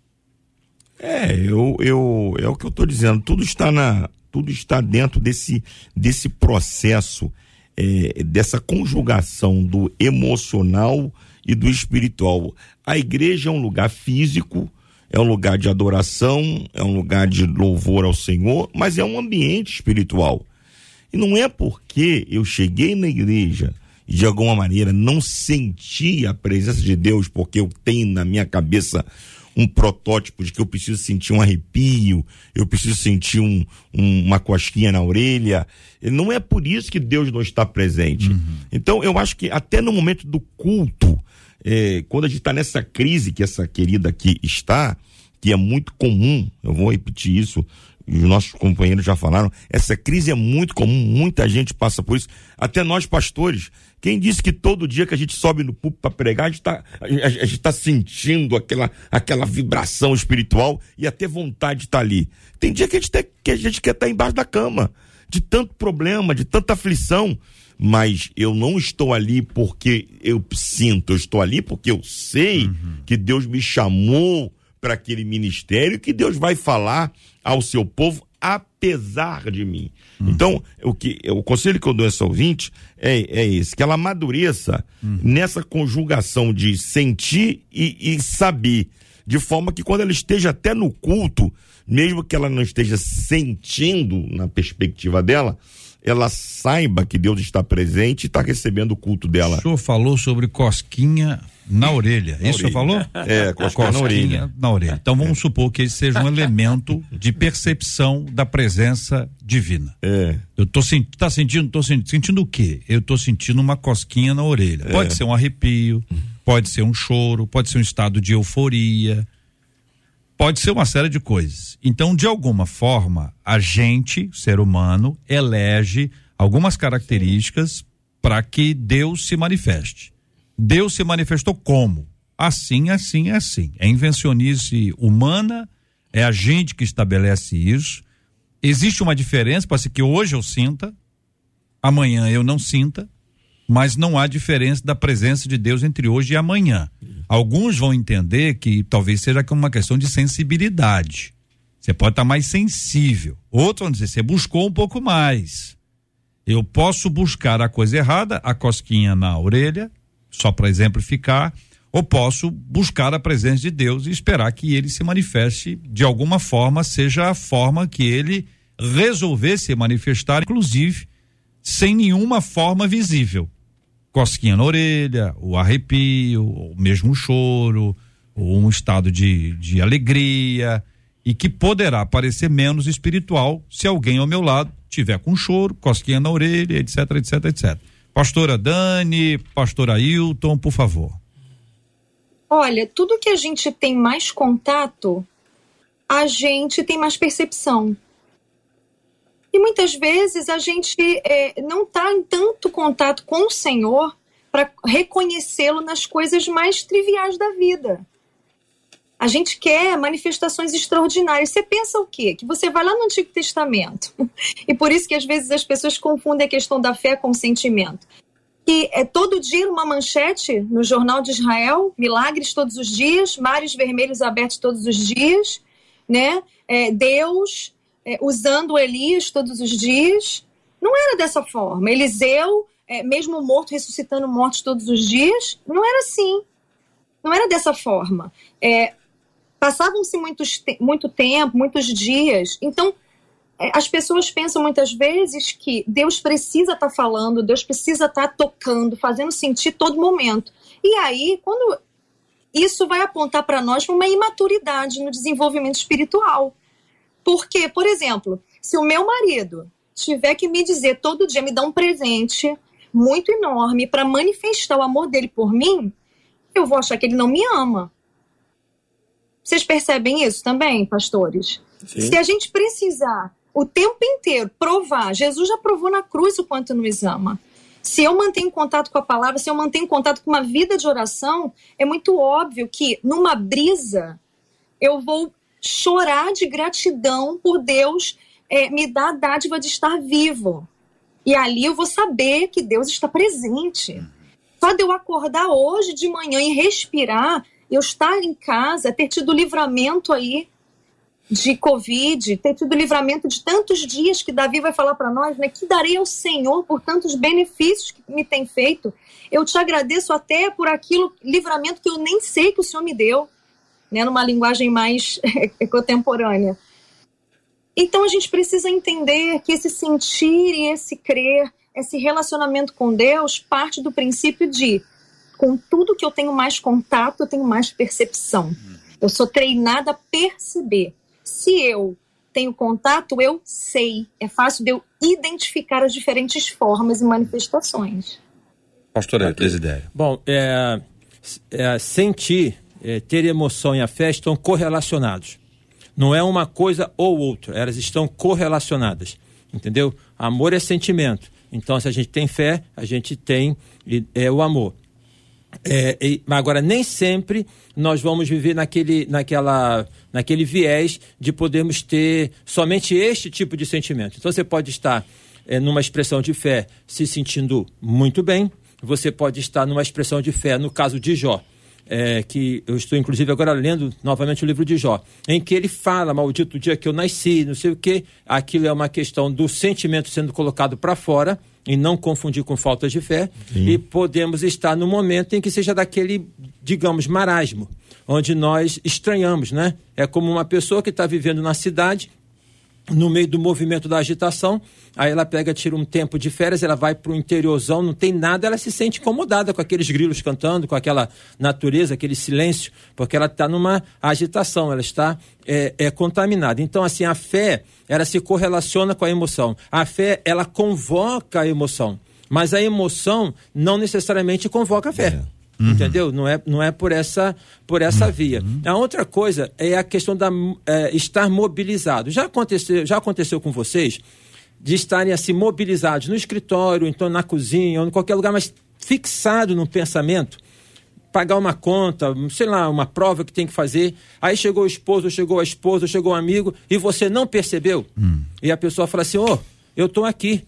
É, eu, eu, é o que eu estou dizendo. Tudo está na, tudo está dentro desse, desse processo, é, dessa conjugação do emocional e do espiritual. A igreja é um lugar físico, é um lugar de adoração, é um lugar de louvor ao Senhor, mas é um ambiente espiritual. E não é porque eu cheguei na igreja e de alguma maneira não senti a presença de Deus, porque eu tenho na minha cabeça um protótipo de que eu preciso sentir um arrepio, eu preciso sentir um, um- uma cosquinha na orelha. Não é por isso que Deus não está presente. Então, eu acho que até no momento do culto, eh, quando a gente está nessa crise que essa querida aqui está, que é muito comum, eu vou repetir isso, os nossos companheiros já falaram, essa crise é muito comum, muita gente passa por isso, até nós pastores. Quem disse que todo dia que a gente sobe no púlpito para pregar, a gente está tá sentindo aquela, aquela vibração espiritual e até vontade de estar ali. Tem dia que a gente, tem- que a gente quer estar embaixo da cama, de tanto problema, de tanta aflição. Mas eu não estou ali porque eu sinto, eu estou ali porque eu sei que Deus me chamou para aquele ministério que Deus vai falar ao seu povo apesar de mim. Então, o que o conselho que eu dou a essa ouvinte é, é esse, que ela amadureça nessa conjugação de sentir e, e saber, de forma que quando ela esteja até no culto, mesmo que ela não esteja sentindo na perspectiva dela, ela saiba que Deus está presente e está recebendo o culto O dela. senhor falou sobre cosquinha na orelha. Isso o senhor falou? É, cosquinha na orelha. na orelha. Então vamos supor que esse seja um elemento de percepção da presença divina. É. Eu tô sentindo, tá sentindo, tô sentindo, sentindo o quê? Eu tô sentindo uma cosquinha na orelha. Pode ser um arrepio, pode ser um choro, pode ser um estado de euforia, pode ser uma série de coisas. Então, de alguma forma, a gente, ser humano, elege algumas características para que Deus se manifeste. Deus se manifestou como? Assim, assim, assim. É invencionice humana, é a gente que estabelece isso. Existe uma diferença, pode ser que hoje eu sinta, amanhã eu não sinta, mas não há diferença da presença de Deus entre hoje e amanhã. Alguns vão entender que talvez seja como uma questão de sensibilidade. Você pode estar mais sensível. Outros vão dizer, você buscou um pouco mais. Eu posso buscar a coisa errada, a cosquinha na orelha, só para exemplificar, ou posso buscar a presença de Deus e esperar que ele se manifeste de alguma forma, seja a forma que ele resolver se manifestar, inclusive sem nenhuma forma visível. Cosquinha na orelha, o arrepio, ou mesmo o choro, ou um estado de, de alegria, e que poderá parecer menos espiritual se alguém ao meu lado tiver com choro, cosquinha na orelha, etc, etc, etc. Pastora Dani, pastora Ailton, por favor. Olha, tudo que a gente tem mais contato, a gente tem mais percepção. E muitas vezes a gente é, não está em tanto contato com o Senhor para reconhecê-lo nas coisas mais triviais da vida. A gente quer manifestações extraordinárias. Você pensa o quê? Que você vai lá no Antigo Testamento. E por isso que às vezes as pessoas confundem a questão da fé com o sentimento que é todo dia uma manchete no Jornal de Israel, milagres todos os dias, mares vermelhos abertos todos os dias, né? É, Deus é, usando Elias todos os dias. Não era dessa forma. Eliseu, é, mesmo morto, ressuscitando mortos todos os dias, não era assim. Não era dessa forma. É, Passavam-se te- muito tempo, muitos dias. Então, é, as pessoas pensam muitas vezes que Deus precisa estar falando, Deus precisa estar tocando, fazendo sentir todo momento. E aí, quando isso vai apontar para nós uma imaturidade no desenvolvimento espiritual. Porque, por exemplo, se o meu marido tiver que me dizer todo dia, me dar um presente muito enorme para manifestar o amor dele por mim, eu vou achar que ele não me ama. Vocês percebem isso também, pastores? Se a gente precisar o tempo inteiro provar, Jesus já provou na cruz o quanto nos ama. Se eu mantenho contato com a palavra, se eu mantenho contato com uma vida de oração, é muito óbvio que numa brisa eu vou chorar de gratidão por Deus eh, me dar a dádiva de estar vivo. E ali eu vou saber que Deus está presente. Só de eu acordar hoje de manhã e respirar, eu estar em casa, ter tido livramento aí de Covid, ter tido livramento de tantos dias que Davi vai falar para nós, né? Que darei ao Senhor por tantos benefícios que me tem feito. Eu te agradeço até por aquilo, livramento que eu nem sei que o Senhor me deu, né? Numa linguagem mais contemporânea. Então a gente precisa entender que esse sentir e esse crer, esse relacionamento com Deus parte do princípio de com tudo que eu tenho mais contato, eu tenho mais percepção. Eu sou treinada a perceber. Se eu tenho contato, eu sei. É fácil de eu identificar as diferentes formas e manifestações. Pastora Desidério. Bom, é, é, sentir, é, ter emoção e a fé estão correlacionados. Não é uma coisa ou outra, elas estão correlacionadas. Entendeu? Amor é sentimento. Então, se a gente tem fé, a gente tem é, o amor. É, e, agora, nem sempre nós vamos viver naquele, naquela, naquele viés de podermos ter somente este tipo de sentimento. Então, você pode estar é, numa expressão de fé se sentindo muito bem, você pode estar numa expressão de fé, no caso de Jó, é, que eu estou inclusive agora lendo novamente o livro de Jó, em que ele fala, maldito dia que eu nasci, não sei o que, aquilo é uma questão do sentimento sendo colocado para fora, e não confundir com faltas de fé, Sim. e podemos estar no momento em que seja daquele, digamos, marasmo, onde nós estranhamos, né? É como uma pessoa que está vivendo na cidade no meio do movimento da agitação, aí ela pega, tira um tempo de férias, ela vai para o interiorzão, não tem nada, ela se sente incomodada com aqueles grilos cantando, com aquela natureza, aquele silêncio, porque ela está numa agitação, ela está é, é, contaminada. Então, assim, a fé, ela se correlaciona com a emoção. A fé, ela convoca a emoção, mas a emoção não necessariamente convoca a fé. É. Uhum. Entendeu? Não é, não é por essa, por essa uhum. via. A outra coisa é a questão da é, estar mobilizado. Já aconteceu, já aconteceu com vocês de estarem assim mobilizados no escritório, então na cozinha, ou em qualquer lugar, mas fixado no pensamento, pagar uma conta, sei lá, uma prova que tem que fazer. Aí chegou o esposo, chegou a esposa, chegou o um amigo e você não percebeu. Hum. E a pessoa fala assim: "Ô, oh, eu estou aqui".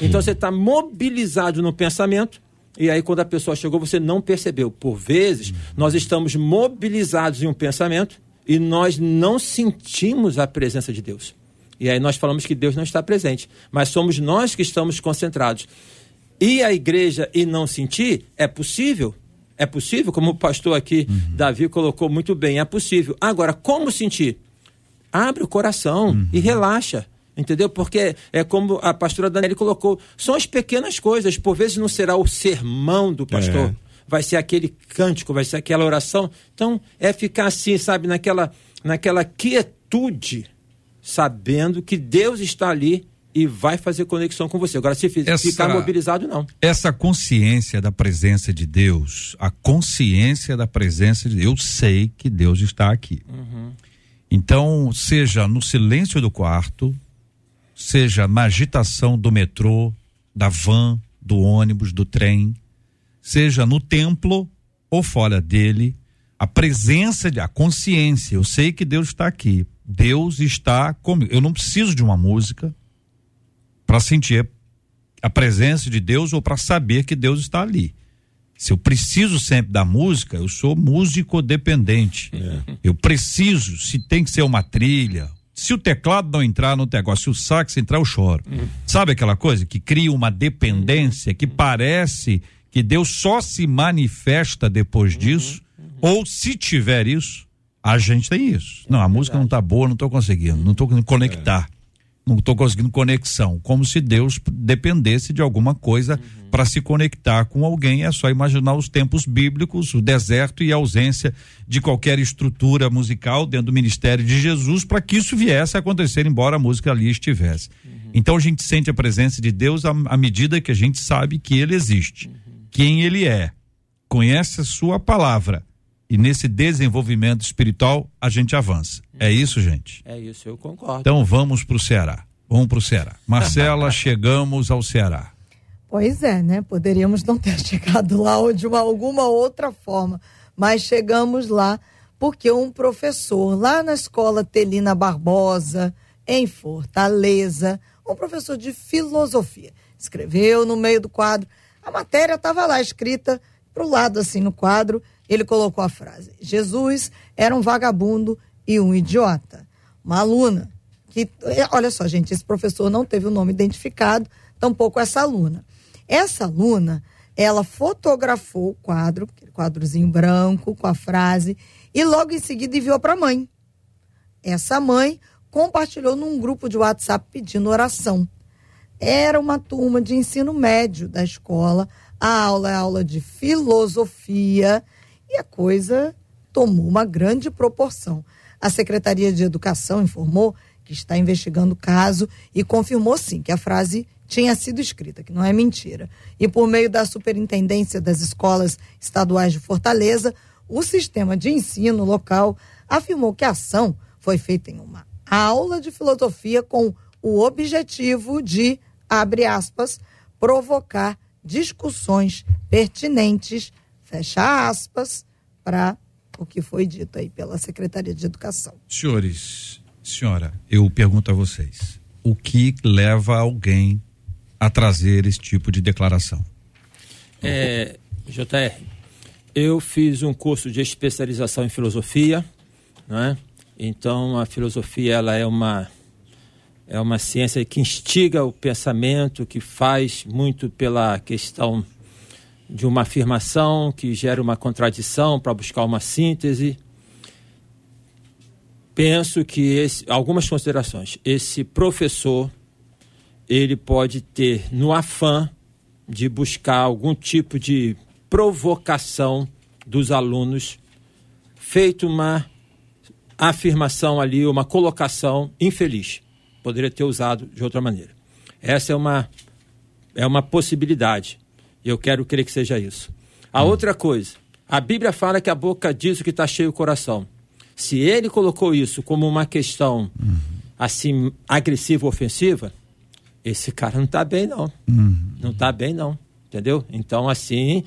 Então você está mobilizado no pensamento e aí, quando a pessoa chegou, você não percebeu. Por vezes, nós estamos mobilizados em um pensamento e nós não sentimos a presença de Deus. E aí nós falamos que Deus não está presente, mas somos nós que estamos concentrados. E a igreja e não sentir é possível? É possível, como o pastor aqui, uhum. Davi, colocou muito bem, é possível. Agora, como sentir? Abre o coração uhum. e relaxa. Entendeu? Porque é como a pastora Daniela colocou, são as pequenas coisas, por vezes não será o sermão do pastor, é. vai ser aquele cântico, vai ser aquela oração. Então, é ficar assim, sabe, naquela, naquela quietude, sabendo que Deus está ali e vai fazer conexão com você. Agora, se ficar essa, mobilizado, não. Essa consciência da presença de Deus, a consciência da presença de Deus, eu sei que Deus está aqui. Uhum. Então, seja no silêncio do quarto, seja na agitação do metrô, da van, do ônibus, do trem, seja no templo ou fora dele, a presença de a consciência, eu sei que Deus está aqui. Deus está comigo. Eu não preciso de uma música para sentir a presença de Deus ou para saber que Deus está ali. Se eu preciso sempre da música, eu sou músico dependente. É. Eu preciso, se tem que ser uma trilha, se o teclado não entrar no negócio, se o sax entrar, eu choro. Uhum. Sabe aquela coisa que cria uma dependência que parece que Deus só se manifesta depois disso? Ou se tiver isso, a gente tem isso. Não, a música não tá boa, não tô conseguindo, não tô conseguindo conectar. É não estou conseguindo conexão, como se Deus dependesse de alguma coisa uhum. Para se conectar com alguém. É só imaginar os tempos bíblicos, o deserto e a ausência de qualquer estrutura musical dentro do ministério de Jesus para que isso viesse a acontecer, embora a música ali estivesse. Uhum. Então a gente sente a presença de Deus à, à medida que a gente sabe que Ele existe, uhum. quem Ele é, conhece a Sua palavra e nesse desenvolvimento espiritual a gente avança. É isso, gente? É isso, eu concordo. Então vamos para o Ceará. Vamos para o Ceará. Marcela, chegamos ao Ceará. Pois é, né? Poderíamos não ter chegado lá de uma, alguma outra forma, mas chegamos lá porque um professor lá na escola Telina Barbosa, em Fortaleza, um professor de filosofia, escreveu no meio do quadro. A matéria estava lá escrita para o lado, assim, no quadro, ele colocou a frase: Jesus era um vagabundo e um idiota. Uma aluna que, olha só, gente, esse professor não teve o nome identificado, tampouco essa aluna. Essa aluna, ela fotografou o quadro, quadrozinho branco com a frase, e logo em seguida enviou para a mãe. Essa mãe compartilhou num grupo de WhatsApp pedindo oração. Era uma turma de ensino médio da escola. A aula é aula de filosofia e a coisa tomou uma grande proporção. A Secretaria de Educação informou que está investigando o caso e confirmou sim que a frase tinha sido escrita, que não é mentira. E por meio da Superintendência das Escolas Estaduais de Fortaleza, o sistema de ensino local afirmou que a ação foi feita em uma aula de filosofia com o objetivo de, abre aspas, provocar discussões pertinentes, fecha aspas, para o que foi dito aí pela Secretaria de Educação. Senhores, senhora, eu pergunto a vocês: o que leva alguém a trazer esse tipo de declaração? É, JR, eu fiz um curso de especialização em filosofia, né? Então a filosofia ela é uma é uma ciência que instiga o pensamento, que faz muito pela questão de uma afirmação que gera uma contradição para buscar uma síntese. Penso que esse, algumas considerações. Esse professor ele pode ter no afã de buscar algum tipo de provocação dos alunos feito uma afirmação ali, uma colocação infeliz. Poderia ter usado de outra maneira. Essa é uma é uma possibilidade. Eu quero crer que seja isso. A outra coisa, a Bíblia fala que a boca diz o que está cheio o coração. Se ele colocou isso como uma questão assim agressiva, ofensiva, esse cara não está bem não. Não está bem não, entendeu? Então assim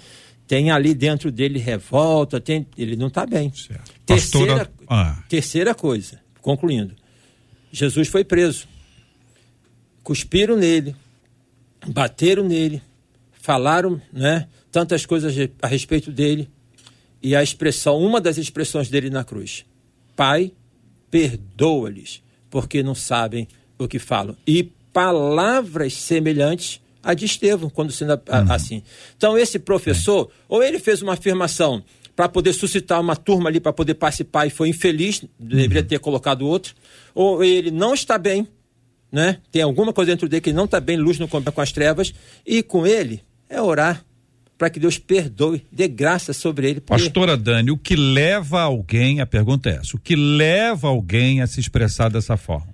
tem ali dentro dele revolta, tem, ele não está bem. Certo. Terceira, Pastora- ah. terceira coisa, concluindo, Jesus foi preso, cuspiram nele, bateram nele, falaram, né, tantas coisas a respeito dele e a expressão, uma das expressões dele na cruz, Pai, perdoa-lhes, porque não sabem o que falam. E palavras semelhantes a de Estevão, quando sendo a- a- assim. Então, esse professor, ou ele fez uma afirmação para poder suscitar uma turma ali para poder participar e foi infeliz, deveria ter colocado outro, ou ele não está bem, né? Tem alguma coisa dentro dele que não está bem, luz no combina com as trevas, e com ele é orar para que Deus perdoe, dê graça sobre ele. porque- Pastora Dani, o que leva alguém, a pergunta é essa, o que leva alguém a se expressar dessa forma?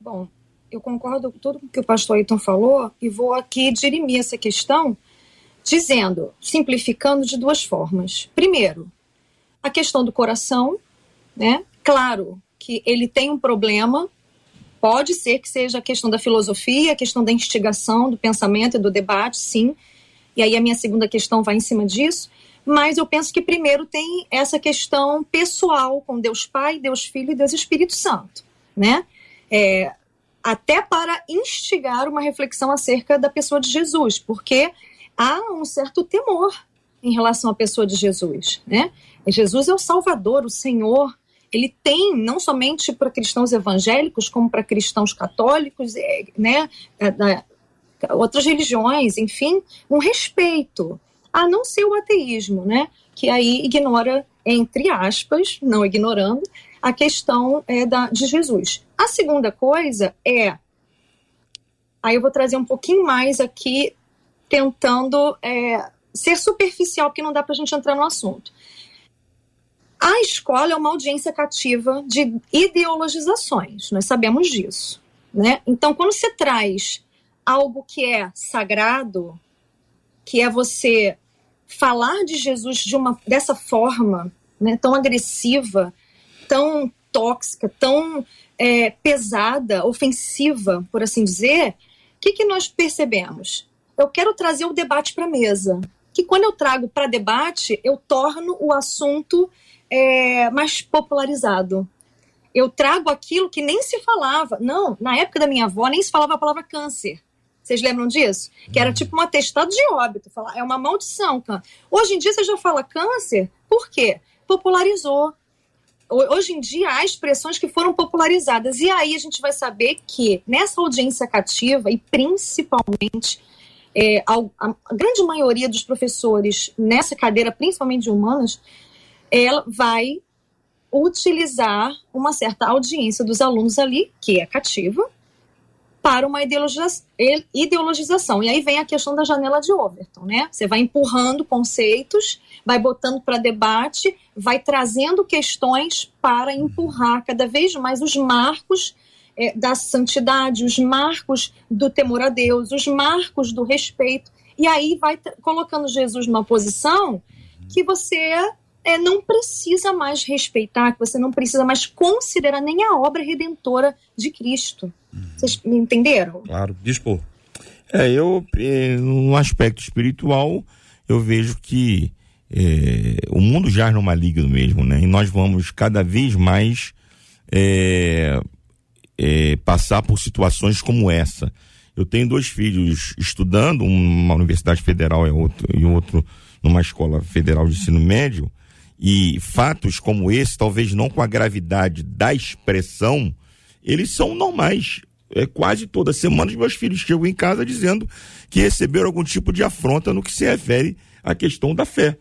Bom, eu concordo com tudo que o pastor Ayrton falou e vou aqui dirimir essa questão dizendo, simplificando de duas formas. Primeiro, a questão do coração, né? Claro que ele tem um problema, pode ser que seja a questão da filosofia, a questão da instigação, do pensamento e do debate, sim. E aí a minha segunda questão vai em cima disso. Mas eu penso que primeiro tem essa questão pessoal com Deus Pai, Deus Filho e Deus Espírito Santo, né? É, até para instigar uma reflexão acerca da pessoa de Jesus, porque há um certo temor em relação à pessoa de Jesus, né? Jesus é o Salvador, o Senhor. Ele tem não somente para cristãos evangélicos, como para cristãos católicos, é, né? é, outras religiões, enfim, um respeito, a não ser o ateísmo, né? Que aí ignora, entre aspas, não ignorando, a questão é, da, de Jesus. A segunda coisa é. Aí eu vou trazer um pouquinho mais aqui, tentando é, ser superficial, porque não dá para a gente entrar no assunto. A escola é uma audiência cativa de ideologizações, nós sabemos disso. Né? Então, quando você traz algo que é sagrado, que é você falar de Jesus de uma, dessa forma, né, tão agressiva, tão tóxica, tão é, pesada, ofensiva, por assim dizer, o que, que nós percebemos? Eu quero trazer o debate para a mesa. Que quando eu trago para debate, eu torno o assunto é, mais popularizado. Eu trago aquilo que nem se falava. Não, na época da minha avó nem se falava a palavra câncer. Vocês lembram disso? Que era tipo um atestado de óbito. Falar, é uma maldição. Hoje em dia você já fala câncer, por quê? Popularizou. Ho- Hoje em dia há expressões que foram popularizadas. E aí a gente vai saber que nessa audiência cativa, e principalmente é, a, a grande maioria dos professores nessa cadeira, principalmente de humanas, ela vai utilizar uma certa audiência dos alunos ali, que é cativa, para uma ideologiza- ideologização. E aí vem a questão da janela de Overton, né? Você vai empurrando conceitos, vai botando para debate, vai trazendo questões para empurrar cada vez mais os marcos eh, da santidade, os marcos do temor a Deus, os marcos do respeito. E aí vai colocando Jesus numa posição que você é, não precisa mais respeitar, que você não precisa mais considerar nem a obra redentora de Cristo. Vocês me entenderam? Claro, dispor. É, eu, eh, no aspecto espiritual, eu vejo que eh, o mundo jaz no maligno mesmo, né? E nós vamos cada vez mais eh, eh, passar por situações como essa. Eu tenho dois filhos estudando, um numa universidade federal e outro, e outro numa escola federal de ensino médio, e fatos como esse, talvez não com a gravidade da expressão, eles são normais. É quase toda semana os meus filhos chegam em casa dizendo que receberam algum tipo de afronta no que se refere à questão da fé.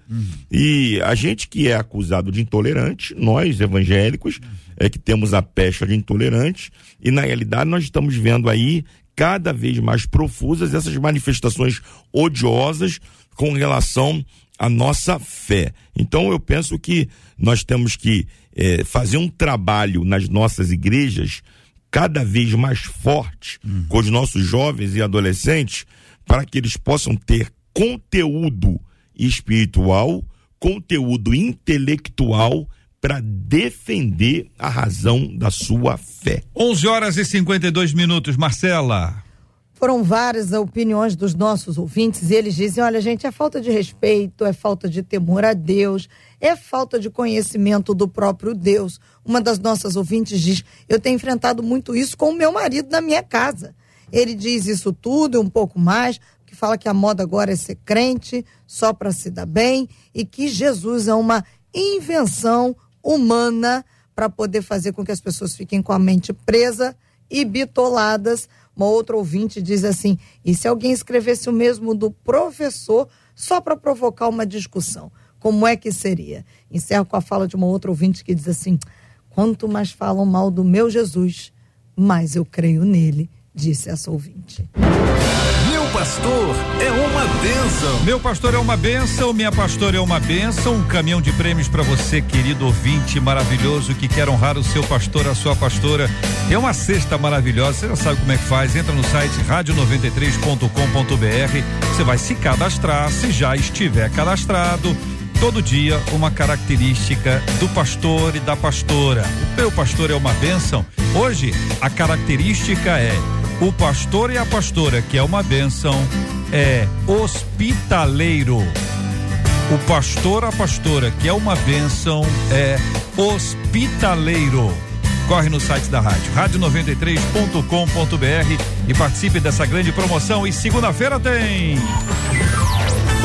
E a gente que é acusado de intolerante, nós evangélicos, é que temos a pecha de intolerante, e na realidade nós estamos vendo aí cada vez mais profusas essas manifestações odiosas com relação à nossa fé. Então eu penso que nós temos que eh, fazer um trabalho nas nossas igrejas cada vez mais forte com os nossos jovens e adolescentes para que eles possam ter conteúdo espiritual, conteúdo intelectual para defender a razão da sua fé. 11 horas e 52 minutos, Marcela. Foram várias opiniões dos nossos ouvintes e eles dizem: olha, gente, é falta de respeito, é falta de temor a Deus, é falta de conhecimento do próprio Deus. Uma das nossas ouvintes diz: eu tenho enfrentado muito isso com o meu marido na minha casa. Ele diz isso tudo e um pouco mais, que fala que a moda agora é ser crente só para se dar bem e que Jesus é uma invenção humana para poder fazer com que as pessoas fiquem com a mente presa e bitoladas. Uma outra ouvinte diz assim: e se alguém escrevesse o mesmo do professor só para provocar uma discussão? Como é que seria? Encerro com a fala de uma outra ouvinte que diz assim: quanto mais falam mal do meu Jesus, mais eu creio nele, disse essa ouvinte. Meu pastor é uma bênção. Meu pastor é uma benção, minha pastora é uma benção. Um caminhão de prêmios para você, querido ouvinte maravilhoso que quer honrar o seu pastor, a sua pastora. É uma cesta maravilhosa, você já sabe como é que faz. Entra no site radio93.com.br. Você vai se cadastrar, se já estiver cadastrado. Todo dia uma característica do pastor e da pastora. O meu pastor é uma bênção. Hoje a característica é o pastor e a pastora, que é uma bênção, é hospitaleiro. O pastor, a pastora, que é uma bênção, é hospitaleiro. Corre no site da rádio, rádio93.com.br e participe dessa grande promoção. E segunda-feira tem.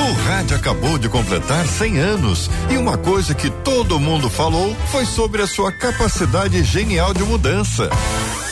O rádio acabou de completar 100 anos e uma coisa que todo mundo falou foi sobre a sua capacidade genial de mudança.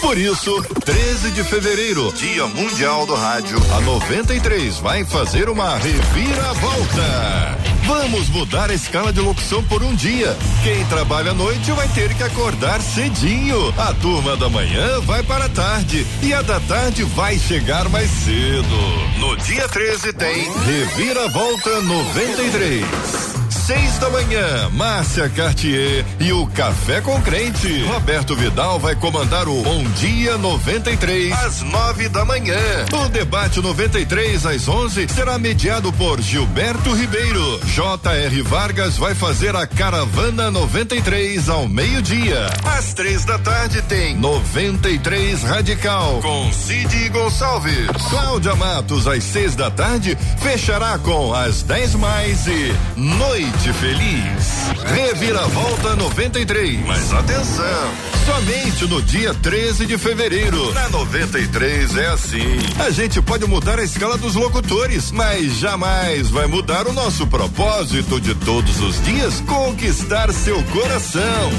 Por isso, 13 de fevereiro, Dia Mundial do Rádio, a 93 vai fazer uma reviravolta. Vamos mudar a escala de locução por um dia. Quem trabalha à noite vai ter que acordar cedinho. A turma da manhã vai para a tarde e a da tarde vai chegar mais cedo. No dia 13 tem Reviravolta 93. Seis da manhã, Márcia Cartier e o Café com Crente. Roberto Vidal vai comandar o Bom Dia 93 às nove da manhã. O debate 93 às 11 será mediado por Gilberto Ribeiro. J.R. Vargas vai fazer a Caravana 93 ao meio-dia. Às três da tarde tem 93 Radical com Cid Gonçalves. Cláudia Matos às seis da tarde fechará com as 10 mais e Noite Feliz. Reviravolta 93. Mas atenção! Somente no dia 13 de fevereiro. Na 93 é assim. A gente pode mudar a escala dos locutores, mas jamais vai mudar o nosso propósito de todos os dias conquistar seu coração.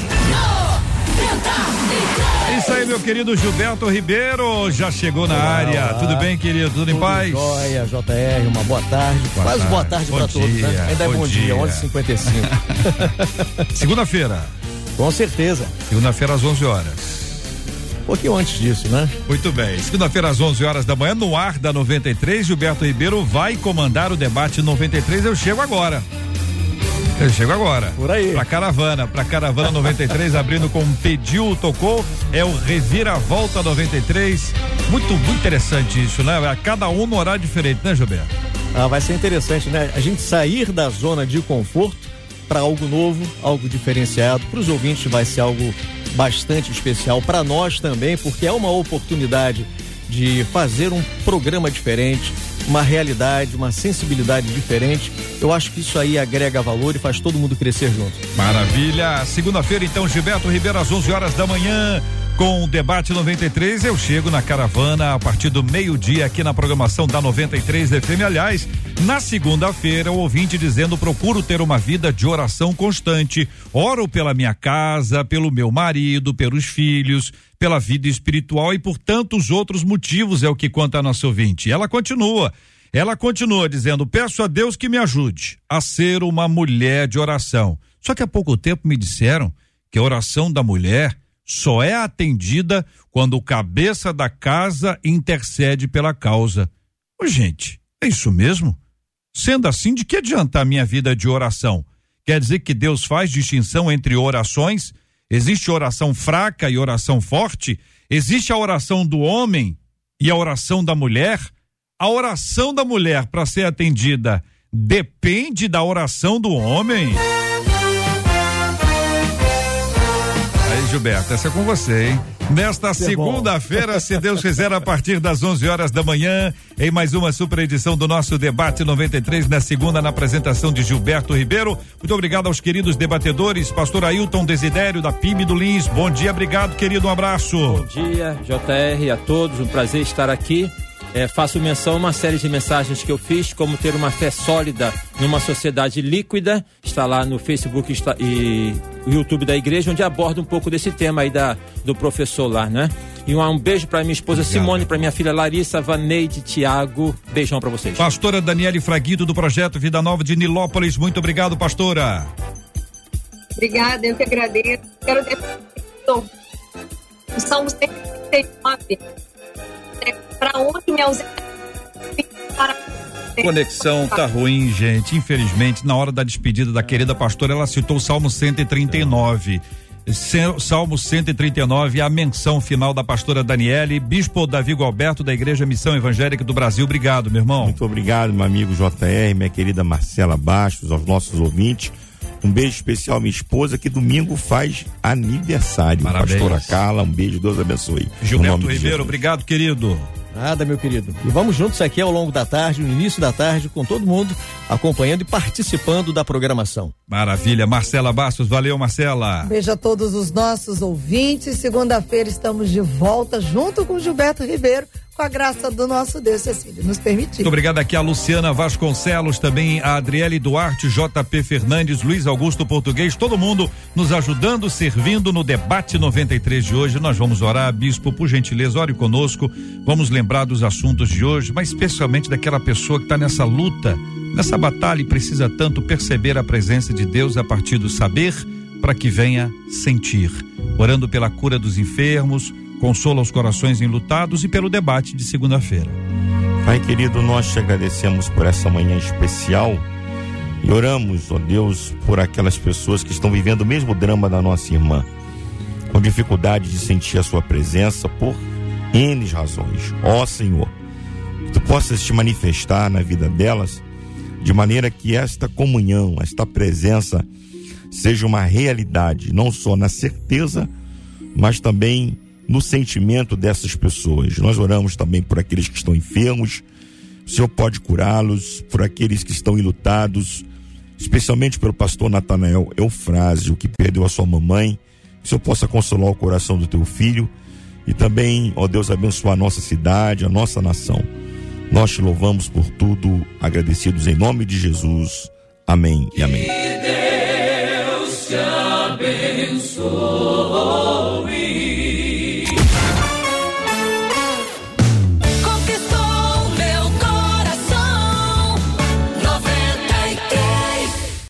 Isso aí, meu querido Gilberto Ribeiro, já chegou na área. olá. Tudo bem, querido? Tudo, em paz? Joia, JR, uma boa tarde. Boa Quase tarde. boa tarde pra todos, né? Ainda bom é bom dia, dia. 11h55. Segunda-feira. Com certeza. Segunda-feira às 11 horas. um pouquinho antes disso, né? Muito bem. Segunda-feira às 11 horas da manhã, no ar da 93, Gilberto Ribeiro vai comandar o debate 93. Eu chego agora. Eu chego agora. Por aí. Pra caravana, pra caravana 93, abrindo com pediu, tocou. É o Reviravolta 93. Muito, muito interessante isso, né? Cada um no horário diferente, né, Gilberto? Ah, vai ser interessante, né? A gente sair da zona de conforto para algo novo, algo diferenciado. Para os ouvintes vai ser algo bastante especial. Para nós também, porque é uma oportunidade de fazer um programa diferente, uma realidade, uma sensibilidade diferente. Eu acho que isso aí agrega valor e faz todo mundo crescer junto. Maravilha. Segunda-feira, então, Gilberto Ribeiro, às 11 horas da manhã. Com o debate 93, eu chego na caravana a partir do meio-dia aqui na programação da 93 FM. Aliás, na segunda-feira, o ouvinte dizendo: procuro ter uma vida de oração constante. Oro pela minha casa, pelo meu marido, pelos filhos, pela vida espiritual e por tantos outros motivos, é o que conta a nossa ouvinte. Ela continua. Ela continua dizendo: peço a Deus que me ajude a ser uma mulher de oração. Só que há pouco tempo me disseram que a oração da mulher só é atendida quando o cabeça da casa intercede pela causa. Ô, gente, é isso mesmo? Sendo assim, de que adianta a minha vida de oração? Quer dizer que Deus faz distinção entre orações? Existe oração fraca e oração forte? Existe a oração do homem e a oração da mulher? A oração da mulher, para ser atendida, depende da oração do homem? Gilberto, essa é com você, hein? Nesta segunda-feira, se Deus quiser, a partir das 11 horas da manhã, em mais uma super edição do nosso Debate 93, na segunda, na apresentação de Gilberto Ribeiro. Muito obrigado aos queridos debatedores, pastor Ailton Desidério, da PIB do Lins. Bom dia, obrigado, querido, um abraço. Bom dia, JR, a todos, um prazer estar aqui. É, faço menção a uma série de mensagens que eu fiz, como ter uma fé sólida numa sociedade líquida. Está lá no Facebook está, e o YouTube da igreja, onde aborda um pouco desse tema aí da, do professor lá, né? E um, um beijo para minha esposa Obrigado. Simone, para minha filha Larissa, Vaneide, Tiago. Beijão para vocês. Pastora Daniele Fraguido, do projeto Vida Nova de Nilópolis. Muito obrigado, pastora. Obrigada, eu que agradeço. Quero defender o Salmo 139. Para onde me ausentei? Para Conexão tá ruim, gente. Infelizmente, na hora da despedida da querida pastora, ela citou o Salmo 139. Se- Salmo 139, a menção final da pastora Daniele, Bispo Davi Alberto, da Igreja Missão Evangélica do Brasil. Obrigado, meu irmão. Muito obrigado, meu amigo JR, minha querida Marcela Bastos, aos nossos ouvintes. Um beijo especial à minha esposa, que domingo faz aniversário. Parabéns. Pastora Carla, um beijo, Deus abençoe. No Gilberto de Ribeiro, obrigado, querido. Nada, meu querido. E vamos juntos aqui ao longo da tarde, no início da tarde, com todo mundo acompanhando e participando da programação. Maravilha. Marcela Bastos, valeu, Marcela. Beijo a todos os nossos ouvintes. Segunda-feira estamos de volta junto com Gilberto Ribeiro, com a graça do nosso Deus, Cecília, nos permitir. Muito obrigado aqui a Luciana Vasconcelos, também a Adriele Duarte, JP Fernandes, Luiz Augusto Português, todo mundo nos ajudando, servindo no debate 93 de hoje. Nós vamos orar, bispo, por gentileza, ore conosco. Vamos lembrar dos assuntos de hoje, mas especialmente daquela pessoa que está nessa luta, nessa batalha e precisa tanto perceber a presença de Deus a partir do saber para que venha sentir. Orando pela cura dos enfermos, consola os corações enlutados e pelo debate de segunda-feira. Pai querido, nós te agradecemos por essa manhã especial e oramos, ó Deus, por aquelas pessoas que estão vivendo o mesmo drama da nossa irmã, com dificuldade de sentir a sua presença por N razões. Ó Senhor, que tu possas te manifestar na vida delas, de maneira que esta comunhão, esta presença, seja uma realidade, não só na certeza, mas também no sentimento dessas pessoas. Nós oramos também por aqueles que estão enfermos, o Senhor pode curá-los, por aqueles que estão enlutados, especialmente pelo pastor Natanael Eufrásio, que perdeu a sua mamãe, que o Senhor possa consolar o coração do teu filho e também, ó Deus, abençoar a nossa cidade, a nossa nação. Nós te louvamos por tudo, agradecidos em nome de Jesus. Amém e amém. Deus te abençoe.